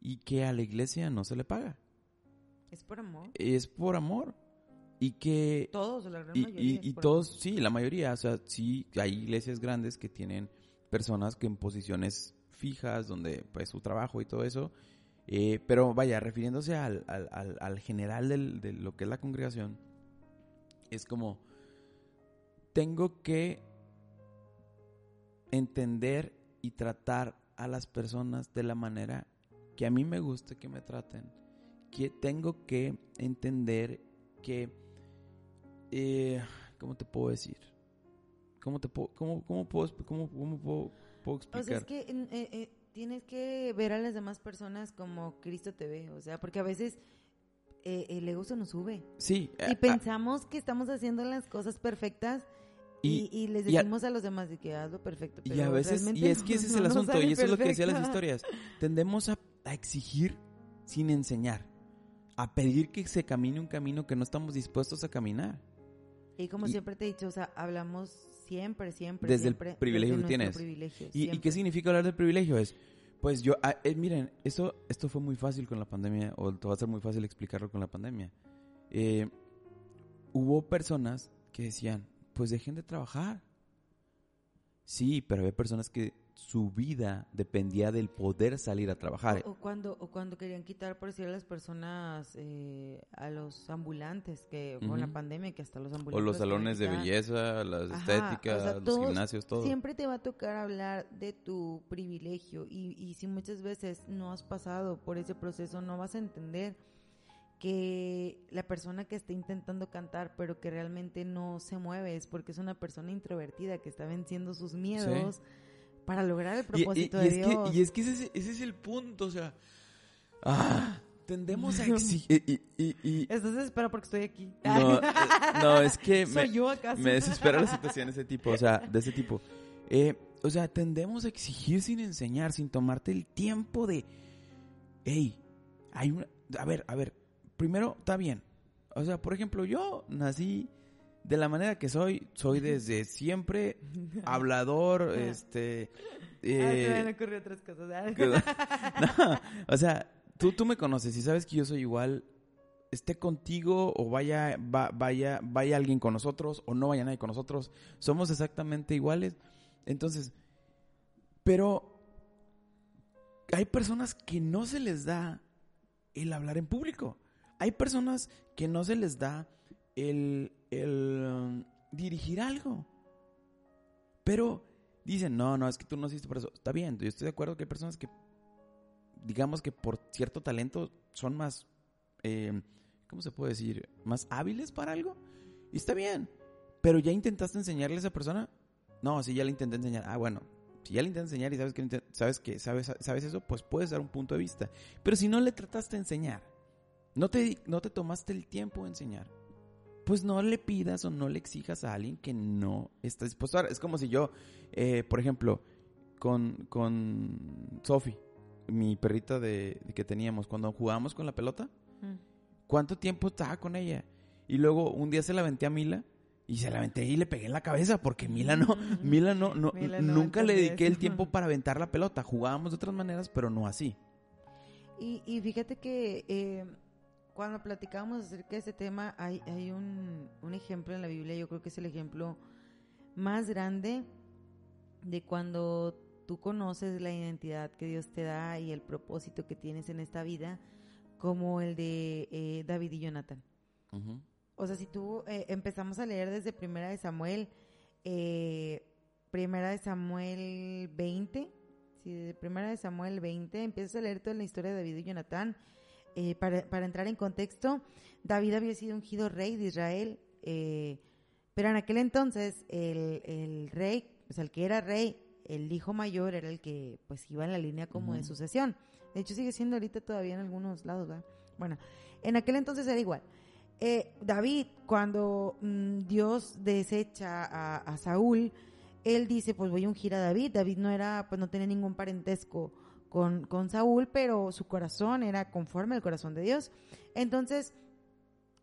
y que a la iglesia no se le paga. Es por amor. Es por amor. Y que... Todos, la gran mayoría. Y, todos, sí, la mayoría. O sea, sí, hay iglesias grandes que tienen personas que en posiciones fijas, donde pues su trabajo y todo eso. Eh, pero vaya, refiriéndose al, al, al, general de lo que es la congregación, es como, tengo que entender y tratar a las personas de la manera que a mí me gusta que me traten. Que tengo que entender que, eh, ¿cómo te puedo decir? ¿Cómo te puedo, cómo, cómo puedo, cómo, cómo puedo, explicar? O sea, es que eh, eh, tienes que ver a las demás personas como Cristo te ve, o sea, porque a veces el ego se nos sube. Sí. Y pensamos que estamos haciendo las cosas perfectas y, les decimos a, los demás de que hazlo perfecto. y a veces, y es que ese es el asunto, y eso es lo que decía las historias. Tendemos a, exigir sin enseñar, a pedir que se camine un camino que no estamos dispuestos a caminar. Y como siempre te he dicho, o sea, hablamos siempre, siempre. Desde el siempre, privilegio desde que tienes. privilegio, ¿Y, y qué significa hablar del privilegio? Es, pues yo, ah, eh, miren, esto, esto fue muy fácil con la pandemia, o te va a ser muy fácil explicarlo con la pandemia. Eh, hubo personas que decían, pues dejen de trabajar. Sí, pero había personas que su vida dependía del poder salir a trabajar. O, o cuando, o cuando querían quitar, por decir, a las personas, eh, a los ambulantes, que con la pandemia, que hasta los O ambulantes. los querían salones de belleza, las Ajá, estéticas, o sea, los todos- gimnasios, todo. Siempre te va a tocar hablar de tu privilegio y, y si muchas veces no has pasado por ese proceso, no vas a entender que la persona que está intentando cantar pero que realmente no se mueve es porque es una persona introvertida que está venciendo sus miedos para lograr el Y- y- propósito y, de es Dios. Que, y es que ese, es- ese es el punto, o sea, ah, tendemos a exigir... Y- Estás desesperado porque estoy aquí. no, eh, no, es que me, ¿Soy yo acaso? me desespera la situación de ese tipo, o sea, de ese tipo. Eh, o sea, tendemos a exigir sin enseñar, sin tomarte el tiempo de, hey, hay una, a ver, a ver, primero, está bien. O sea, por ejemplo, yo nací de la manera que soy, soy desde siempre hablador, este... Ah, eh, otras cosas. no, o sea, tú, tú me conoces y sabes que yo soy igual, esté contigo o vaya, va- vaya, vaya alguien con nosotros o no vaya nadie con nosotros, somos exactamente iguales. Entonces, pero hay personas que no se les da el hablar en público. Hay personas que no se les da el, el um, dirigir algo. Pero dicen, no, no, es que tú no hiciste por eso. Está bien, yo estoy de acuerdo que hay personas que, digamos que por cierto talento son más, eh, ¿cómo se puede decir? Más hábiles para algo. Y está bien. Pero ya intentaste enseñarle a esa persona. No, si ya le intenté enseñar. Ah, bueno. Si ya le intenté enseñar y sabes que, sabes que sabes, sabes eso, pues puedes dar un punto de vista. Pero si no le trataste de enseñar, no te, no te tomaste el tiempo de enseñar, pues no le pidas o no le exijas a alguien que no está dispuesto. Es como si yo, eh, por ejemplo, con, con Sophie, mi perrita de, de que teníamos, cuando jugábamos con la pelota, Mm. ¿cuánto tiempo estaba con ella? Y luego un día se la aventé a Mila y se la aventé y le pegué en la cabeza porque Mila no, Mila no, no, Mila no nunca le dediqué el tiempo para aventar la pelota. Jugábamos de otras maneras, pero no así. Y, y fíjate que eh, cuando platicábamos acerca de ese tema, hay, hay un, un ejemplo en la Biblia, yo creo que es el ejemplo más grande de cuando tú conoces la identidad que Dios te da y el propósito que tienes en esta vida, como el de eh, David y Jonathan. O sea, si tú eh, empezamos a leer desde Primera de Samuel, eh, Primera de Samuel 20, si desde Primera de Samuel 20 empiezas a leer toda la historia de David y Jonatán, eh, para, para entrar en contexto, David había sido ungido rey de Israel, eh, pero en aquel entonces el, el rey, o sea, el que era rey, el hijo mayor era el que pues iba en la línea como de sucesión. De hecho sigue siendo ahorita todavía en algunos lados, ¿verdad? Bueno, en aquel entonces era igual. Eh, David, cuando mm, Dios desecha a, a Saúl, él dice, pues voy a ungir a David. David no era, pues no tenía ningún parentesco con, con Saúl, pero su corazón era conforme al corazón de Dios. Entonces,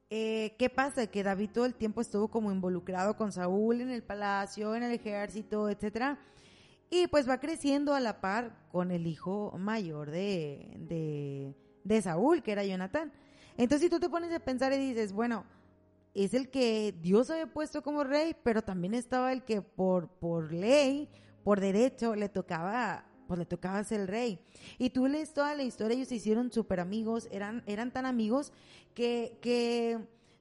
eh, ¿qué pasa? Que David todo el tiempo estuvo como involucrado con Saúl en el palacio, en el ejército, etcétera. Y pues va creciendo a la par con el hijo mayor de, de, de Saúl, que era Jonatán. Entonces, si tú te pones a pensar y dices, bueno, es el que Dios había puesto como rey, pero también estaba el que por, por ley, por derecho, le tocaba, pues le tocaba ser el rey. Y tú lees toda la historia, ellos se hicieron súper amigos, eran, eran tan amigos que, que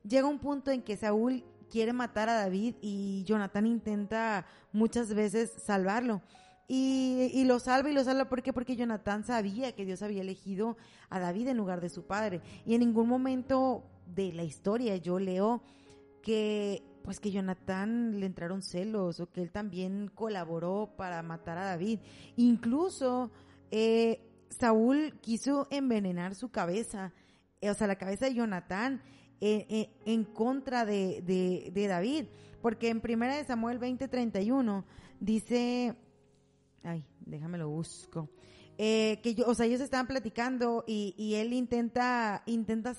llega un punto en que Saúl quiere matar a David y Jonatán intenta muchas veces salvarlo. Y, y lo salva y lo salva ¿por qué? porque Jonatán sabía que Dios había elegido a David en lugar de su padre. Y en ningún momento de la historia yo leo que pues que Jonatán le entraron celos o que él también colaboró para matar a David. Incluso eh, Saúl quiso envenenar su cabeza, eh, o sea, la cabeza de Jonatán eh, eh, en contra de, de, David. Porque en primera de Samuel 20:31 dice, ay, déjame lo busco. Que yo, o sea, ellos estaban platicando y, y él intenta, intenta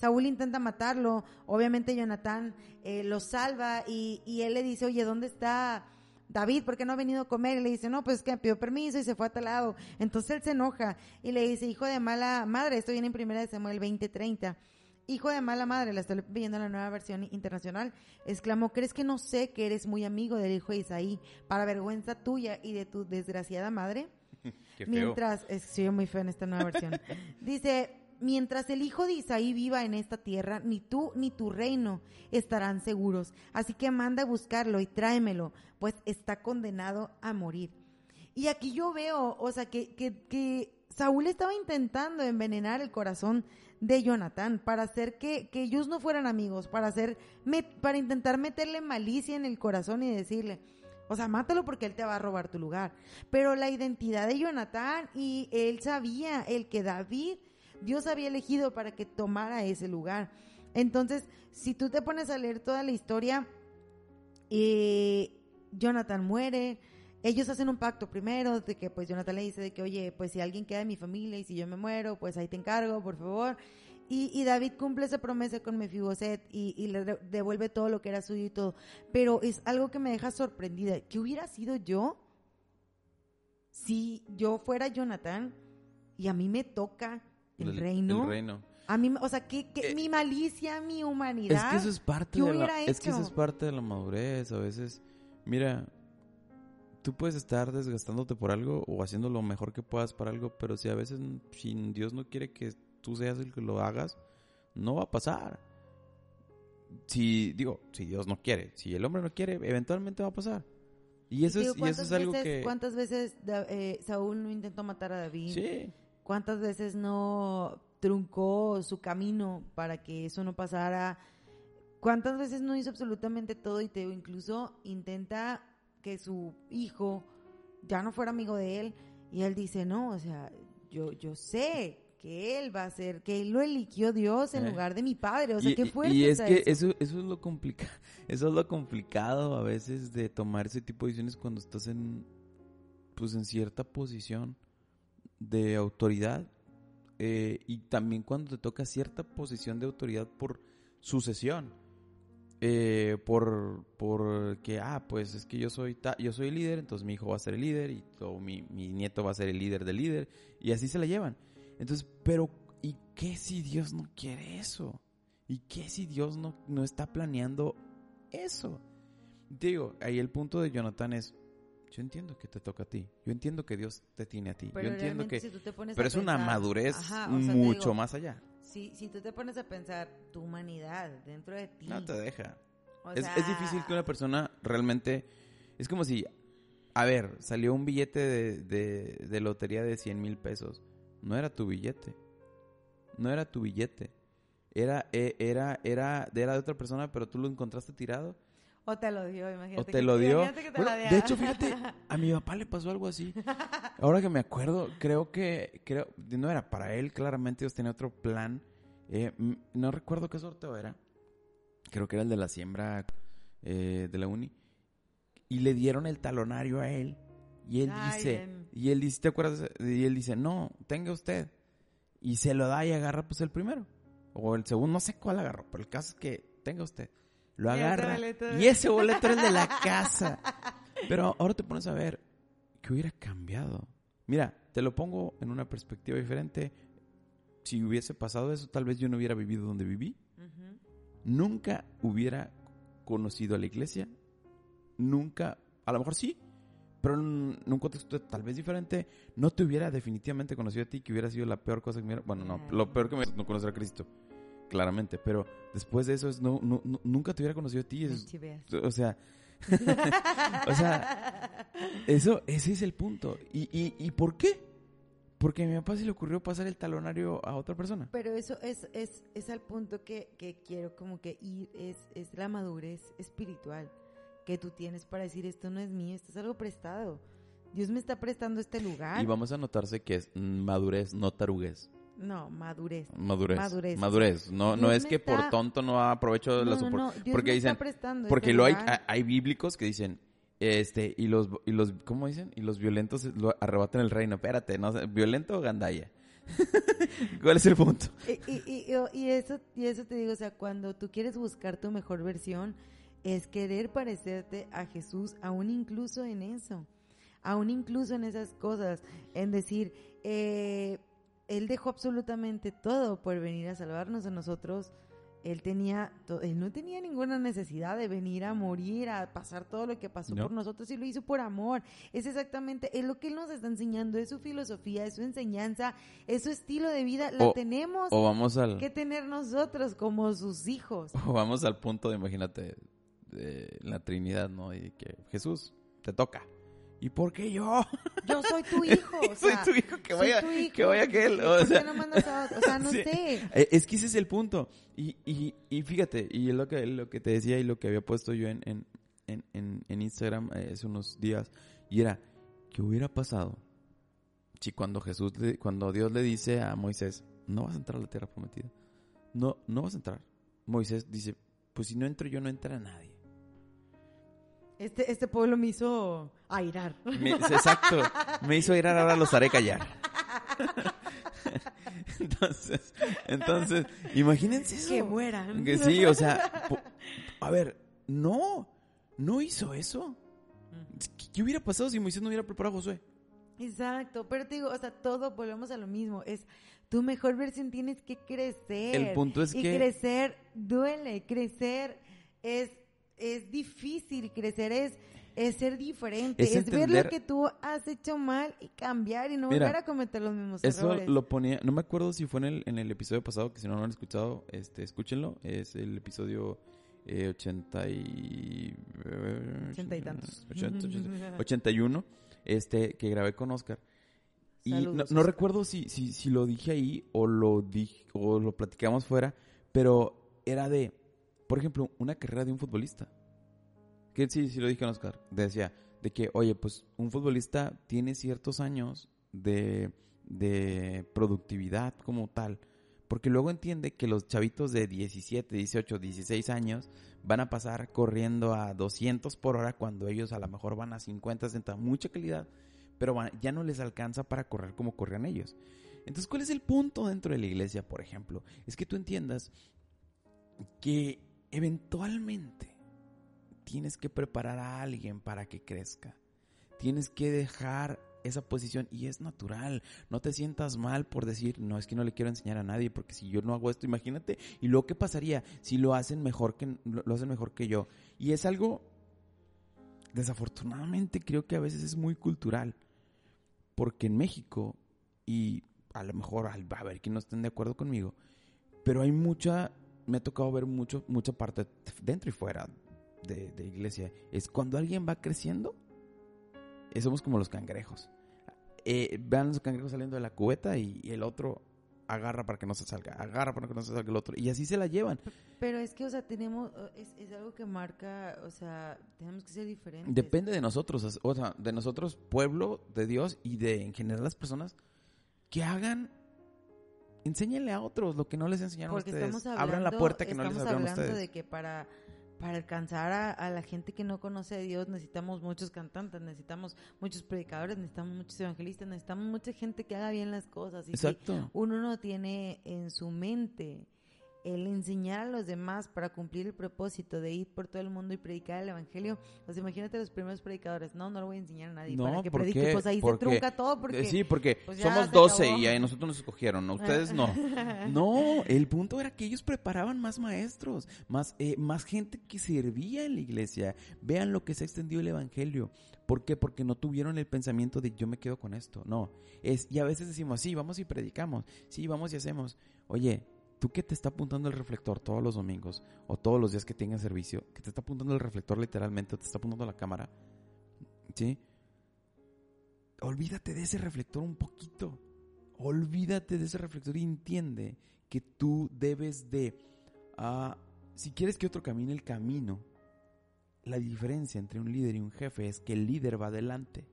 Saúl intenta matarlo, obviamente Jonatán eh, lo salva y, y él le dice, oye, ¿dónde está David, ¿por qué no ha venido a comer? Y le dice, no, pues es que pidió permiso y se fue a tal lado. Entonces él se enoja y le dice, hijo de mala madre, esto viene en primera de Samuel 20:30. Hijo de mala madre, la estoy viendo en la nueva versión internacional, exclamó, ¿crees que no sé que eres muy amigo del hijo de Isaí, para vergüenza tuya y de tu desgraciada madre? Qué feo. Mientras, es, sí, muy feo en esta nueva versión. Dice, mientras el hijo de Isaí viva en esta tierra, ni tú ni tu reino estarán seguros. Así que manda a buscarlo y tráemelo, pues está condenado a morir. Y aquí yo veo, o sea, que, que, Saúl estaba intentando envenenar el corazón de Jonatán para hacer que, que ellos no fueran amigos, para hacer, met- para intentar meterle malicia en el corazón y decirle, o sea, mátalo porque él te va a robar tu lugar. Pero la identidad de Jonatán y él sabía el que David, Dios había elegido para que tomara ese lugar. Entonces, si tú te pones a leer toda la historia, eh, Jonathan muere, ellos hacen un pacto primero de que pues Jonathan le dice de que oye pues si alguien queda de mi familia y si yo me muero pues ahí te encargo por favor y, David cumple esa promesa con Mefiboset y, y le devuelve todo lo que era suyo y todo. Pero es algo que me deja sorprendida. ¿qué hubiera sido yo si yo fuera Jonathan y a mí me toca el, reino El reino. a mí o sea que, que Eh, mi malicia mi humanidad Es que eso es parte ¿qué de la, es que eso es parte de la madurez. A veces, mira, tú puedes estar desgastándote por algo o haciendo lo mejor que puedas para algo, pero si a veces si Dios no quiere que tú seas el que lo hagas, no va a pasar. Si digo, si Dios no quiere, si el hombre no quiere, eventualmente va a pasar. Y eso Digo, es y eso es ¿cuántas algo veces- que ¿Cuántas veces eh, Saúl no intentó matar a David? sí, ¿Cuántas veces no truncó su camino para que eso no pasara? ¿Cuántas veces no hizo absolutamente todo y te incluso intenta que su hijo ya no fuera amigo de él y él dice, no, o sea, yo, yo sé que él va a ser, que él lo eligió Dios en Eh. lugar de mi padre, o sea, y, qué fuerte y es que eso. eso, eso es lo complicado, eso es lo complicado a veces de tomar ese tipo de decisiones cuando estás en, pues en cierta posición de autoridad eh, y también cuando te toca cierta posición de autoridad por sucesión, eh, por, por que ah pues es que yo soy yo soy líder, entonces mi hijo va a ser el líder y mi, mi nieto va a ser el líder del líder y así se la llevan. Entonces, pero ¿y qué si Dios no quiere eso? ¿Y qué si Dios no, no está planeando eso? Digo, ahí el punto de Jonathan es, yo entiendo que te toca a ti, yo entiendo que Dios te tiene a ti, Pero yo entiendo que... si tú te pones pero a es una madurez Ajá, o sea, te mucho digo, más allá. Si, si tú te pones a pensar tu humanidad dentro de ti. No te deja. o Es, sea, es difícil que una persona realmente... Es como si, a ver, salió un billete de, de, de lotería de 100 mil pesos. No era tu billete. No era tu billete. Era, eh, era, era, era de otra persona, pero tú lo encontraste tirado. O te lo dio, imagínate. O te que- lo dio. que te Bueno, de hecho, fíjate, a mi papá le pasó algo así. Ahora que me acuerdo, creo que, creo, no era para él, claramente Dios tenía otro plan. Eh, no recuerdo qué sorteo era. Creo que era el de la siembra eh, de la uni. Y le dieron el talonario a él. Y él Ay, dice, ven. y él dice, ¿te acuerdas? Y él dice, no, tenga usted. Y se lo da y agarra pues el primero. O el segundo, no sé cuál agarró, pero el caso es que tenga usted. Lo Y agarra. boleto- Y ese boleto era el de la casa. Pero ahora te pones a ver, ¿qué hubiera cambiado? Mira, te lo pongo en una perspectiva diferente. Si hubiese pasado eso, tal vez yo no hubiera vivido donde viví. Nunca hubiera conocido a la iglesia. Nunca, a lo mejor sí, pero en un contexto tal vez diferente, no te hubiera definitivamente conocido a ti, que hubiera sido la peor cosa que me hubiera... Bueno, no, lo peor que me no conocer a Cristo, claramente, pero después de eso es no, no, no- nunca te hubiera conocido a ti. es- o sea, o sea, eso, ese es el punto. ¿Y, y, ¿Y por qué? Porque a mi papá se le ocurrió pasar el talonario a otra persona. Pero eso es, es, es al punto que, que quiero como que ir, es, es la madurez espiritual que tú tienes para decir esto no es mío, esto es algo prestado. Dios me está prestando este lugar. Y vamos a notarse que es madurez, no taruguez. No, madurez. Madurez. Madurez. Madurez. No, no es que por tonto no aprovecho de No, las no, opor- no, Porque dicen, porque lo hay, hay bíblicos que dicen, este, y los, y los, ¿cómo dicen? Y los violentos lo arrebatan el reino. Espérate, no violento o gandalla. ¿Cuál es el punto? Y, y, y, y eso, y eso te digo, o sea, cuando tú quieres buscar tu mejor versión, es querer parecerte a Jesús, aún incluso en eso, aún incluso en esas cosas, en decir, eh, Él dejó absolutamente todo por venir a salvarnos a nosotros, él tenía, él no tenía ninguna necesidad de venir a morir, a pasar todo lo que pasó por nosotros y lo hizo por amor. Es exactamente, es lo que él nos está enseñando, es su filosofía, es su enseñanza, es su estilo de vida, la tenemos o vamos al, que tener nosotros como sus hijos. O vamos al punto de, imagínate, de la Trinidad, ¿no? Y que Jesús, te toca. ¿Y por qué yo? Yo soy tu hijo. O soy tu hijo, que vaya, que vaya aquel. O sea, no mandas a O sea, no sé. Eh, es que ese es el punto. Y, y, y fíjate, y lo que, lo que te decía y lo que había puesto yo en, en, en, en Instagram eh, hace unos días. Y era, ¿qué hubiera pasado si cuando Jesús, cuando Dios le dice a Moisés, no vas a entrar a la tierra prometida? No, no vas a entrar. Moisés dice, pues si no entro yo, no entra nadie. Este, este pueblo me hizo airar. exacto. Me hizo airar, ahora los haré callar. entonces, entonces, imagínense eso. Que mueran. Que sí, o sea, a ver, no, no hizo eso. ¿Qué, hubiera pasado si Moisés no hubiera preparado a Josué? Exacto, pero te digo, o sea, todo volvemos a lo mismo. Es tu mejor versión tienes que crecer. El punto es y que. Crecer duele, crecer es es difícil, crecer es, es ser diferente, es, ver lo que tú has hecho mal y cambiar y no volver a cometer los mismos errores. Eso lo ponía, no me acuerdo si fue en el, en el episodio pasado, que si no lo han escuchado, este, escúchenlo, es el episodio eh, 80 y... y tantos. 81, este, que grabé con Oscar. Y no, recuerdo si, si, si lo dije ahí o lo, dije, o lo platicamos fuera, pero era de por ejemplo, una carrera de un futbolista. Que sí, sí lo dije en Oscar. Decía, de que, oye, pues un futbolista tiene ciertos años de, de productividad como tal. Porque luego entiende que los chavitos de 17, 18, 16 años van a pasar corriendo a 200 por hora cuando ellos a lo mejor van a 50, 60, mucha calidad, pero ya no les alcanza para correr como corrían ellos. Entonces, ¿cuál es el punto dentro de la iglesia, por ejemplo? Es que tú entiendas que eventualmente tienes que preparar a alguien para que crezca. Tienes que dejar esa posición y es natural. No te sientas mal por decir, no, es que no le quiero enseñar a nadie porque si yo no hago esto, imagínate. Y luego, ¿qué pasaría si lo hacen mejor que, lo hacen mejor que yo? Y es algo, desafortunadamente, creo que a veces es muy cultural. Porque en México, y a lo mejor, a ver que no estén de acuerdo conmigo, pero hay mucha me ha tocado ver mucho, mucha parte dentro y fuera de, de iglesia. Es cuando alguien va creciendo, eh, somos como los cangrejos. Eh, vean los cangrejos saliendo de la cubeta y, el otro agarra para que no se salga, agarra para que no se salga el otro. Y así se la llevan. Pero es que, o sea, tenemos, es, es algo que marca, o sea, tenemos que ser diferentes. Depende de nosotros, o sea, de nosotros, pueblo de Dios y de en general las personas que hagan enséñenle a otros lo que no les enseñaron a ustedes. Abran la puerta que no les abrieron a ustedes. de que para, para alcanzar a, la gente que no conoce a Dios necesitamos muchos cantantes, necesitamos muchos predicadores, necesitamos muchos evangelistas, necesitamos mucha gente que haga bien las cosas. Y Exacto. uno no tiene en su mente el enseñar a los demás para cumplir el propósito de ir por todo el mundo y predicar el evangelio. Pues imagínate los primeros predicadores, no, no lo voy a enseñar a nadie para que predique, pues ahí se trunca todo porque... Sí, porque pues, somos 12 y a nosotros nos escogieron, ustedes no. no, el punto era que ellos preparaban más maestros, más, eh, más gente que servía en la iglesia. Vean lo que se ha extendido el evangelio. ¿Por qué? Porque no tuvieron el pensamiento de yo me quedo con esto. No, es, y a veces decimos, sí, vamos y predicamos, sí, vamos y hacemos. Oye, tú que te está apuntando el reflector todos los domingos o todos los días que tengas servicio, que te está apuntando el reflector literalmente, o te está apuntando la cámara, ¿sí? Olvídate de ese reflector un poquito. Olvídate de ese reflector y entiende que tú debes de, uh, si quieres que otro camine el camino, la diferencia entre un líder y un jefe es que el líder va adelante.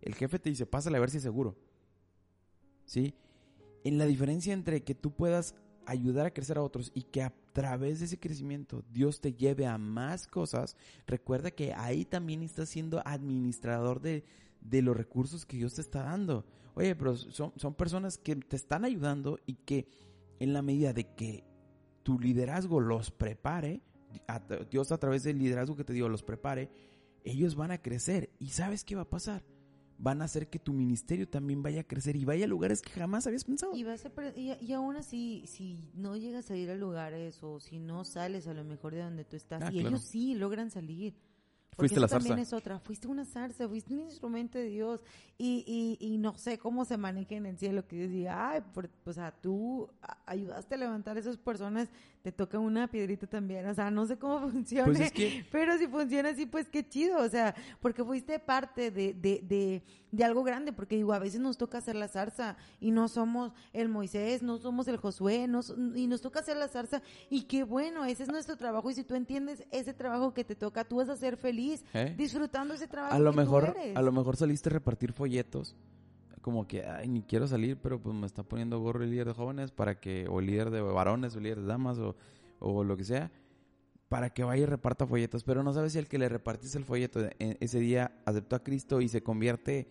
El jefe te dice, pásale a ver si es seguro. ¿Sí? En la diferencia entre que tú puedas ayudar a crecer a otros y que a través de ese crecimiento Dios te lleve a más cosas, recuerda que ahí también estás siendo administrador de, de los recursos que Dios te está dando. Oye, pero son, son personas que te están ayudando y que en la medida de que tu liderazgo los prepare, Dios a través del liderazgo que te dio los prepare, ellos van a crecer. ¿Y sabes qué va a pasar? Van a hacer que tu ministerio también vaya a crecer y vaya a lugares que jamás habías pensado. Y, vas y, aún así, si no llegas a ir a lugares o si no sales a lo mejor de donde tú estás, ah, y ellos sí logran salir, fuiste la zarza. también es otra. Fuiste una zarza, fuiste un instrumento de Dios. Y, y, y no sé cómo se maneja en el cielo. Que Dios diga, ay, o sea, tú ayudaste a levantar a esas personas, te toca una piedrita también. O sea, no sé cómo funciona. Pues pero si funciona así, pues qué chido. O sea, porque fuiste parte de, de, de, de algo grande. Porque digo, a veces nos toca hacer la zarza y no somos el Moisés, no somos el Josué, no, y nos toca hacer la zarza. Y qué bueno, ese es nuestro trabajo. Y si tú entiendes ese trabajo que te toca, tú vas a ser feliz ¿Eh? disfrutando ese trabajo. A lo mejor, a lo mejor saliste a repartir folletos, como que, ay, ni quiero salir, pero pues me está poniendo gorro el líder de jóvenes para que, o el líder de varones, o el líder de damas, o, o lo que sea, para que vaya y reparta folletos. Pero no sabes si el que le repartiste el folleto ese día aceptó a Cristo y se convierte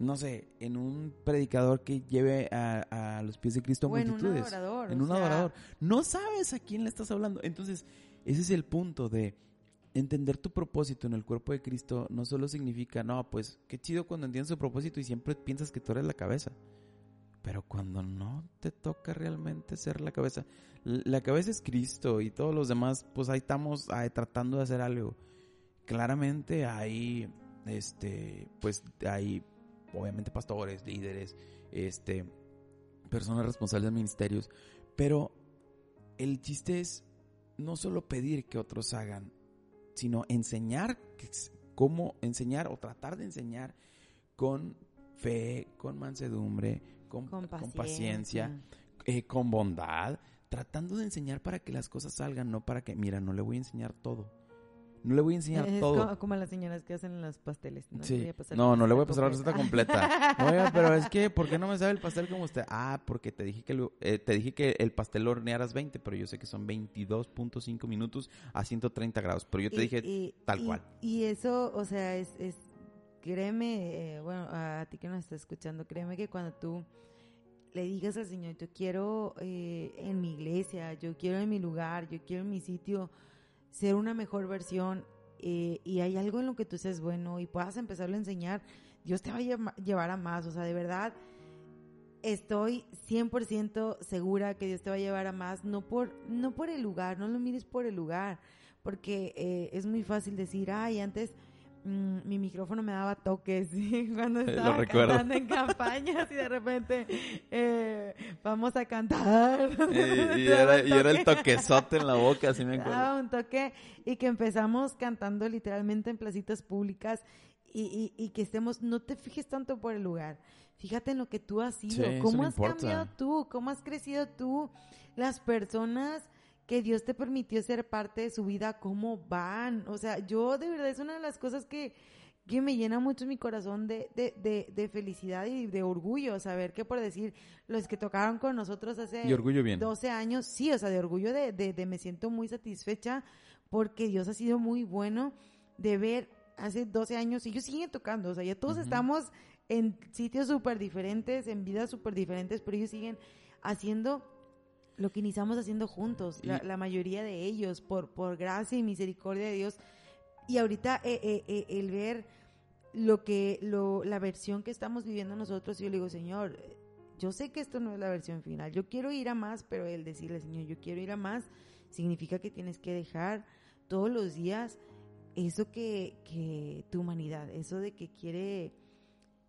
no sé, en un predicador que lleve a, los pies de Cristo a multitudes. En un adorador. En un adorador. No sabes a quién le estás hablando. Entonces, ese es el punto de entender tu propósito en el cuerpo de Cristo no solo significa, no, pues qué chido cuando entiendes tu propósito y siempre piensas que tú eres la cabeza. Pero cuando no te toca realmente ser la cabeza, la cabeza es Cristo y todos los demás, pues ahí estamos tratando de hacer algo. Claramente hay, este, pues hay, obviamente pastores, líderes, este, personas responsables de ministerios, pero el chiste es no solo pedir que otros hagan, sino enseñar cómo enseñar o tratar de enseñar con fe, con mansedumbre, con, paciencia, eh, con bondad, tratando de enseñar para que las cosas salgan, no para que, mira, no le voy a enseñar todo. No le voy a enseñar todo. Como, las señoras que hacen los pasteles. No, no, no le voy a pasar la receta completa. Oiga, pero es que, ¿por qué no me sabe el pastel como usted? Ah, porque te dije que eh, te dije que el pastel lo hornearas 20, pero yo sé que son 22.5 minutos a 130 grados. Pero yo te dije tal cual. Y eso, o sea, es, es créeme, eh, bueno, a ti que nos estás escuchando, créeme que cuando tú le digas al Señor, yo quiero eh, en mi iglesia, yo quiero en mi lugar, yo quiero en mi sitio ser una mejor versión eh, y hay algo en lo que tú seas bueno y puedas empezarlo a enseñar, Dios te va a llevar a más. O sea, de verdad, estoy 100% segura que Dios te va a llevar a más, no por, no por el lugar, no lo mires por el lugar, porque eh, es muy fácil decir, ay, antes Mm, mi micrófono me daba toques cuando estaba cantando en campañas y de repente eh, vamos a cantar. Y, era, el toquezote en la boca, así me acuerdo. Daba un toque y que empezamos cantando literalmente en placitas públicas y, y, que estemos, no te fijes tanto por el lugar, fíjate en lo que tú has sido, cómo has cambiado tú, cómo has crecido tú, las personas que Dios te permitió ser parte de su vida, cómo van. O sea, yo de verdad es una de las cosas que, que me llena mucho mi corazón de, de, de, felicidad y de orgullo, saber que por decir, los que tocaron con nosotros hace 12 años, sí, o sea, de orgullo de, de, me siento muy satisfecha porque Dios ha sido muy bueno de ver hace 12 años, y ellos siguen tocando, o sea, ya todos estamos en sitios súper diferentes, en vidas súper diferentes, pero ellos siguen haciendo lo que iniciamos haciendo juntos, la, mayoría de ellos, por, por gracia y misericordia de Dios. Y ahorita eh, eh, eh, el ver lo que, lo, la versión que estamos viviendo nosotros, yo le digo, Señor, yo sé que esto no es la versión final, yo quiero ir a más, pero el decirle, Señor, yo quiero ir a más, significa que tienes que dejar todos los días eso que, que tu humanidad, eso de que quiere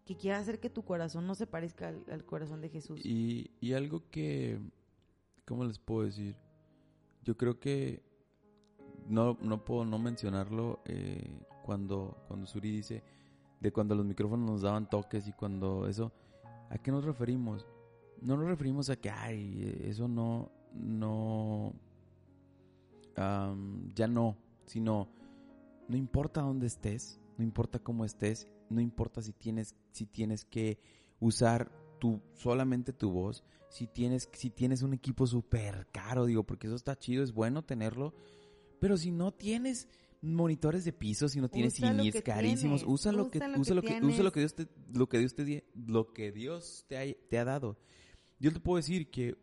que quiere hacer que tu corazón no se parezca al, corazón de Jesús. Y, y algo que ¿cómo les puedo decir? Yo creo que no, no puedo no mencionarlo eh, cuando, cuando Suri dice de cuando los micrófonos nos daban toques y cuando eso, ¿a qué nos referimos? No nos referimos a que, ay, eso no, no, ya no, sino, no importa dónde estés, no importa cómo estés, no importa si tienes, si tienes que usar tu, solamente tu voz, si tienes, si tienes un equipo súper caro, digo, porque eso está chido, es bueno tenerlo, pero si no tienes, monitores de piso si no tienes CDs carísimos. tienes, Usa lo que, usa lo usa que lo que, usa lo que Dios te, lo que Dios te, lo que Dios te ha, te ha dado. Yo te puedo decir que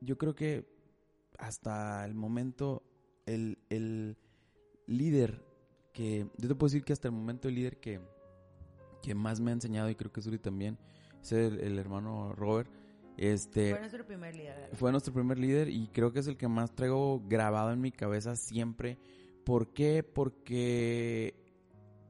yo creo que hasta el momento el, el líder que, yo te puedo decir que hasta el momento el líder que, que más me ha enseñado y creo que Suri también, el, el hermano Robert. Este, Fue nuestro primer líder. fue nuestro primer líder y creo que es el que más traigo grabado en mi cabeza siempre. ¿Por qué? Porque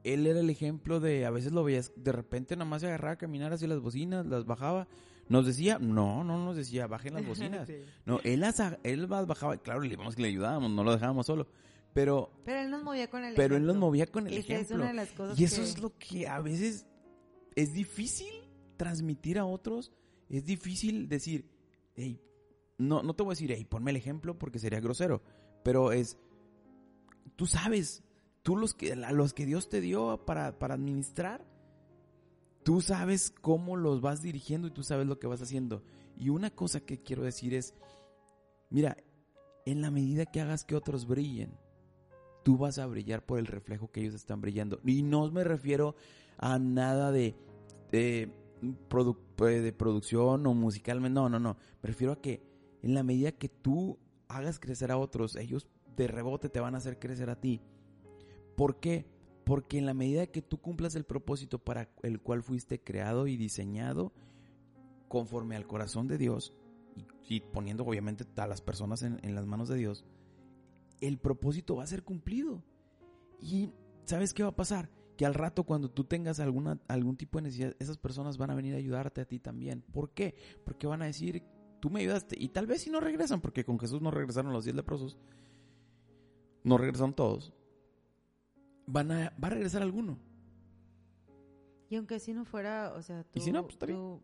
él era el ejemplo de, a veces lo veías, de repente nada más se agarraba a caminar hacia las bocinas, las bajaba. Nos decía, no, no nos decía, bajen las bocinas. Sí. No, él las, él las bajaba, claro, le que le ayudábamos, no lo dejábamos solo. Pero, Pero él nos movía con el pero él nos ejemplo. movía con el Esa es ejemplo. una de las cosas Y eso que- es lo que a veces es difícil transmitir a otros. Es difícil decir, hey, no, no te voy a decir, hey, ponme el ejemplo porque sería grosero. Pero es, tú sabes, tú los que, los que Dios te dio para, para administrar, tú sabes cómo los vas dirigiendo y tú sabes lo que vas haciendo. Y una cosa que quiero decir es, mira, en la medida que hagas que otros brillen, tú vas a brillar por el reflejo que ellos están brillando. Y no me refiero a nada de, eh, de producción o musicalmente, no, no, no. Me refiero a que en la medida que tú hagas crecer a otros, ellos de rebote te van a hacer crecer a ti. ¿Por qué? Porque en la medida que tú cumplas el propósito para el cual fuiste creado y diseñado, conforme al corazón de Dios, y, y poniendo obviamente a las personas en, en las manos de Dios, el propósito va a ser cumplido. Y ¿sabes qué va a pasar? Que al rato cuando tú tengas alguna, algún tipo de necesidad, esas personas van a venir a ayudarte a ti también. ¿Por qué? Porque van a decir, tú me ayudaste. Y tal vez si no regresan, porque con Jesús no regresaron los diez leprosos, no regresaron todos. Van a, va a regresar alguno. Y aunque si no fuera, o sea, tú, si no, pues, tú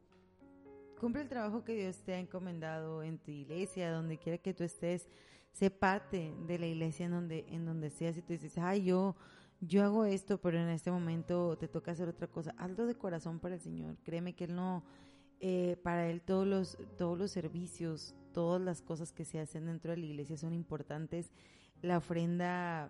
cumple el trabajo que Dios te ha encomendado en tu iglesia, donde quiera que tú estés, sé parte de la iglesia en donde, en donde seas y tú dices, ay, yo, yo hago esto, pero en este momento te toca hacer otra cosa. Hazlo de corazón para el Señor. Créeme que Él no, eh, para Él todos los, todos los servicios, todas las cosas que se hacen dentro de la iglesia son importantes. La ofrenda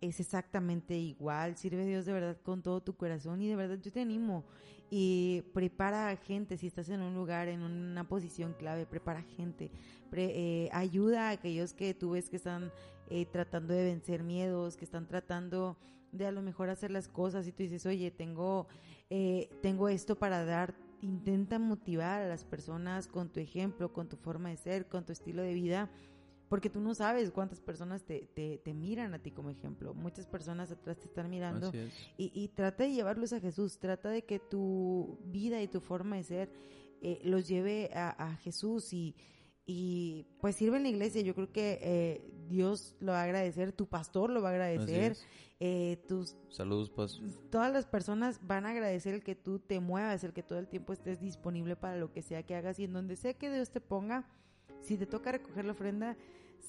es exactamente igual. Sirve a Dios de verdad con todo tu corazón y de verdad yo te animo y prepara a gente si estás en un lugar, en una posición clave, prepara gente, Pre- eh, ayuda a aquellos que tú ves que están eh, tratando de vencer miedos, que están tratando de a lo mejor hacer las cosas y tú dices, oye, tengo, eh, tengo esto para dar. Intenta motivar a las personas con tu ejemplo, con tu forma de ser, con tu estilo de vida porque tú no sabes cuántas personas te, te, te miran a ti como ejemplo. Muchas personas atrás te están mirando es. y, y trata de llevarlos a Jesús, trata de que tu vida y tu forma de ser eh, los lleve a, a Jesús y, y pues sirve en la iglesia. Yo creo que eh, Dios lo va a agradecer, tu pastor lo va a agradecer, eh, tus Saludos, pues. todas las personas van a agradecer el que tú te muevas, el que todo el tiempo estés disponible para lo que sea que hagas y en donde sea que Dios te ponga, si te toca recoger la ofrenda,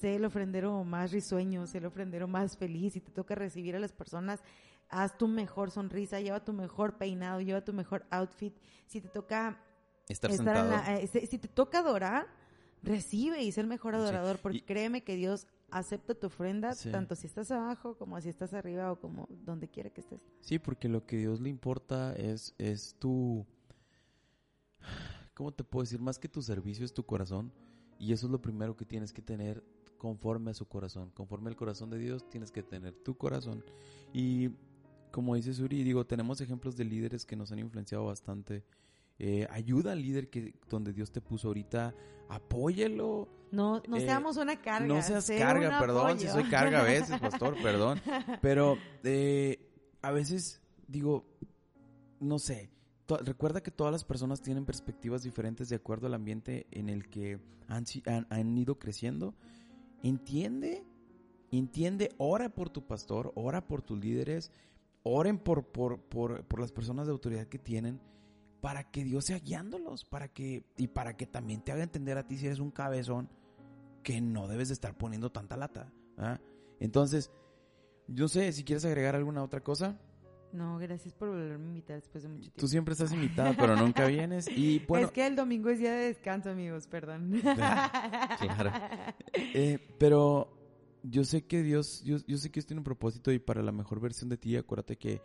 sé el ofrendero más risueño, sé el ofrendero más feliz, si te toca recibir a las personas, haz tu mejor sonrisa, lleva tu mejor peinado, lleva tu mejor outfit, si te toca Estar, estar en sentado. la- eh, si si te toca adorar, recibe y sé el mejor Sí. adorador, porque Y- créeme que Dios acepta tu ofrenda, Sí. tanto si estás abajo como si estás arriba o como donde quiera que estés. Sí, porque lo que Dios le importa es, es tu... ¿Cómo te puedo decir? Más que tu servicio es tu corazón. Y eso es lo primero que tienes que tener conforme a su corazón. Conforme al corazón de Dios tienes que tener tu corazón. Y como dice Suri, digo, tenemos ejemplos de líderes que nos han influenciado bastante. Eh, ayuda al líder que donde Dios te puso ahorita, apóyalo. No, no Eh, seamos una carga. No seas sé carga, perdón, apoyo. si soy carga a veces, pastor, perdón. Pero eh, a veces digo, no sé, recuerda que todas las personas tienen perspectivas diferentes de acuerdo al ambiente en el que han, han, han ido creciendo. Entiende, entiende, ora por tu pastor, ora por tus líderes, oren por, por, por, por las personas de autoridad que tienen para que Dios sea guiándolos, para que, y para que también te haga entender a ti si eres un cabezón que no debes de estar poniendo tanta lata. ¿ah? Entonces, yo sé, si quieres agregar alguna otra cosa, No, gracias por volverme a invitar después de mucho tiempo. tú siempre estás invitada, pero nunca vienes. Y bueno, es que el domingo es día de descanso, amigos, perdón. claro. eh, pero yo sé que Dios, yo, yo sé que Dios tiene un propósito y para la mejor versión de ti, acuérdate que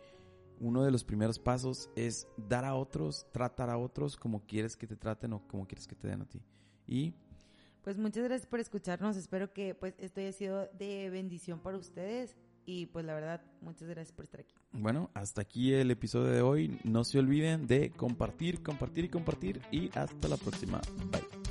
uno de los primeros pasos es dar a otros, tratar a otros como quieres que te traten o como quieres que te den a ti. Y pues muchas gracias por escucharnos. Espero que pues esto haya sido de bendición para ustedes y pues la verdad, muchas gracias por estar aquí. Bueno, hasta aquí el episodio de hoy. No se olviden de compartir, compartir y compartir y hasta la próxima. Bye.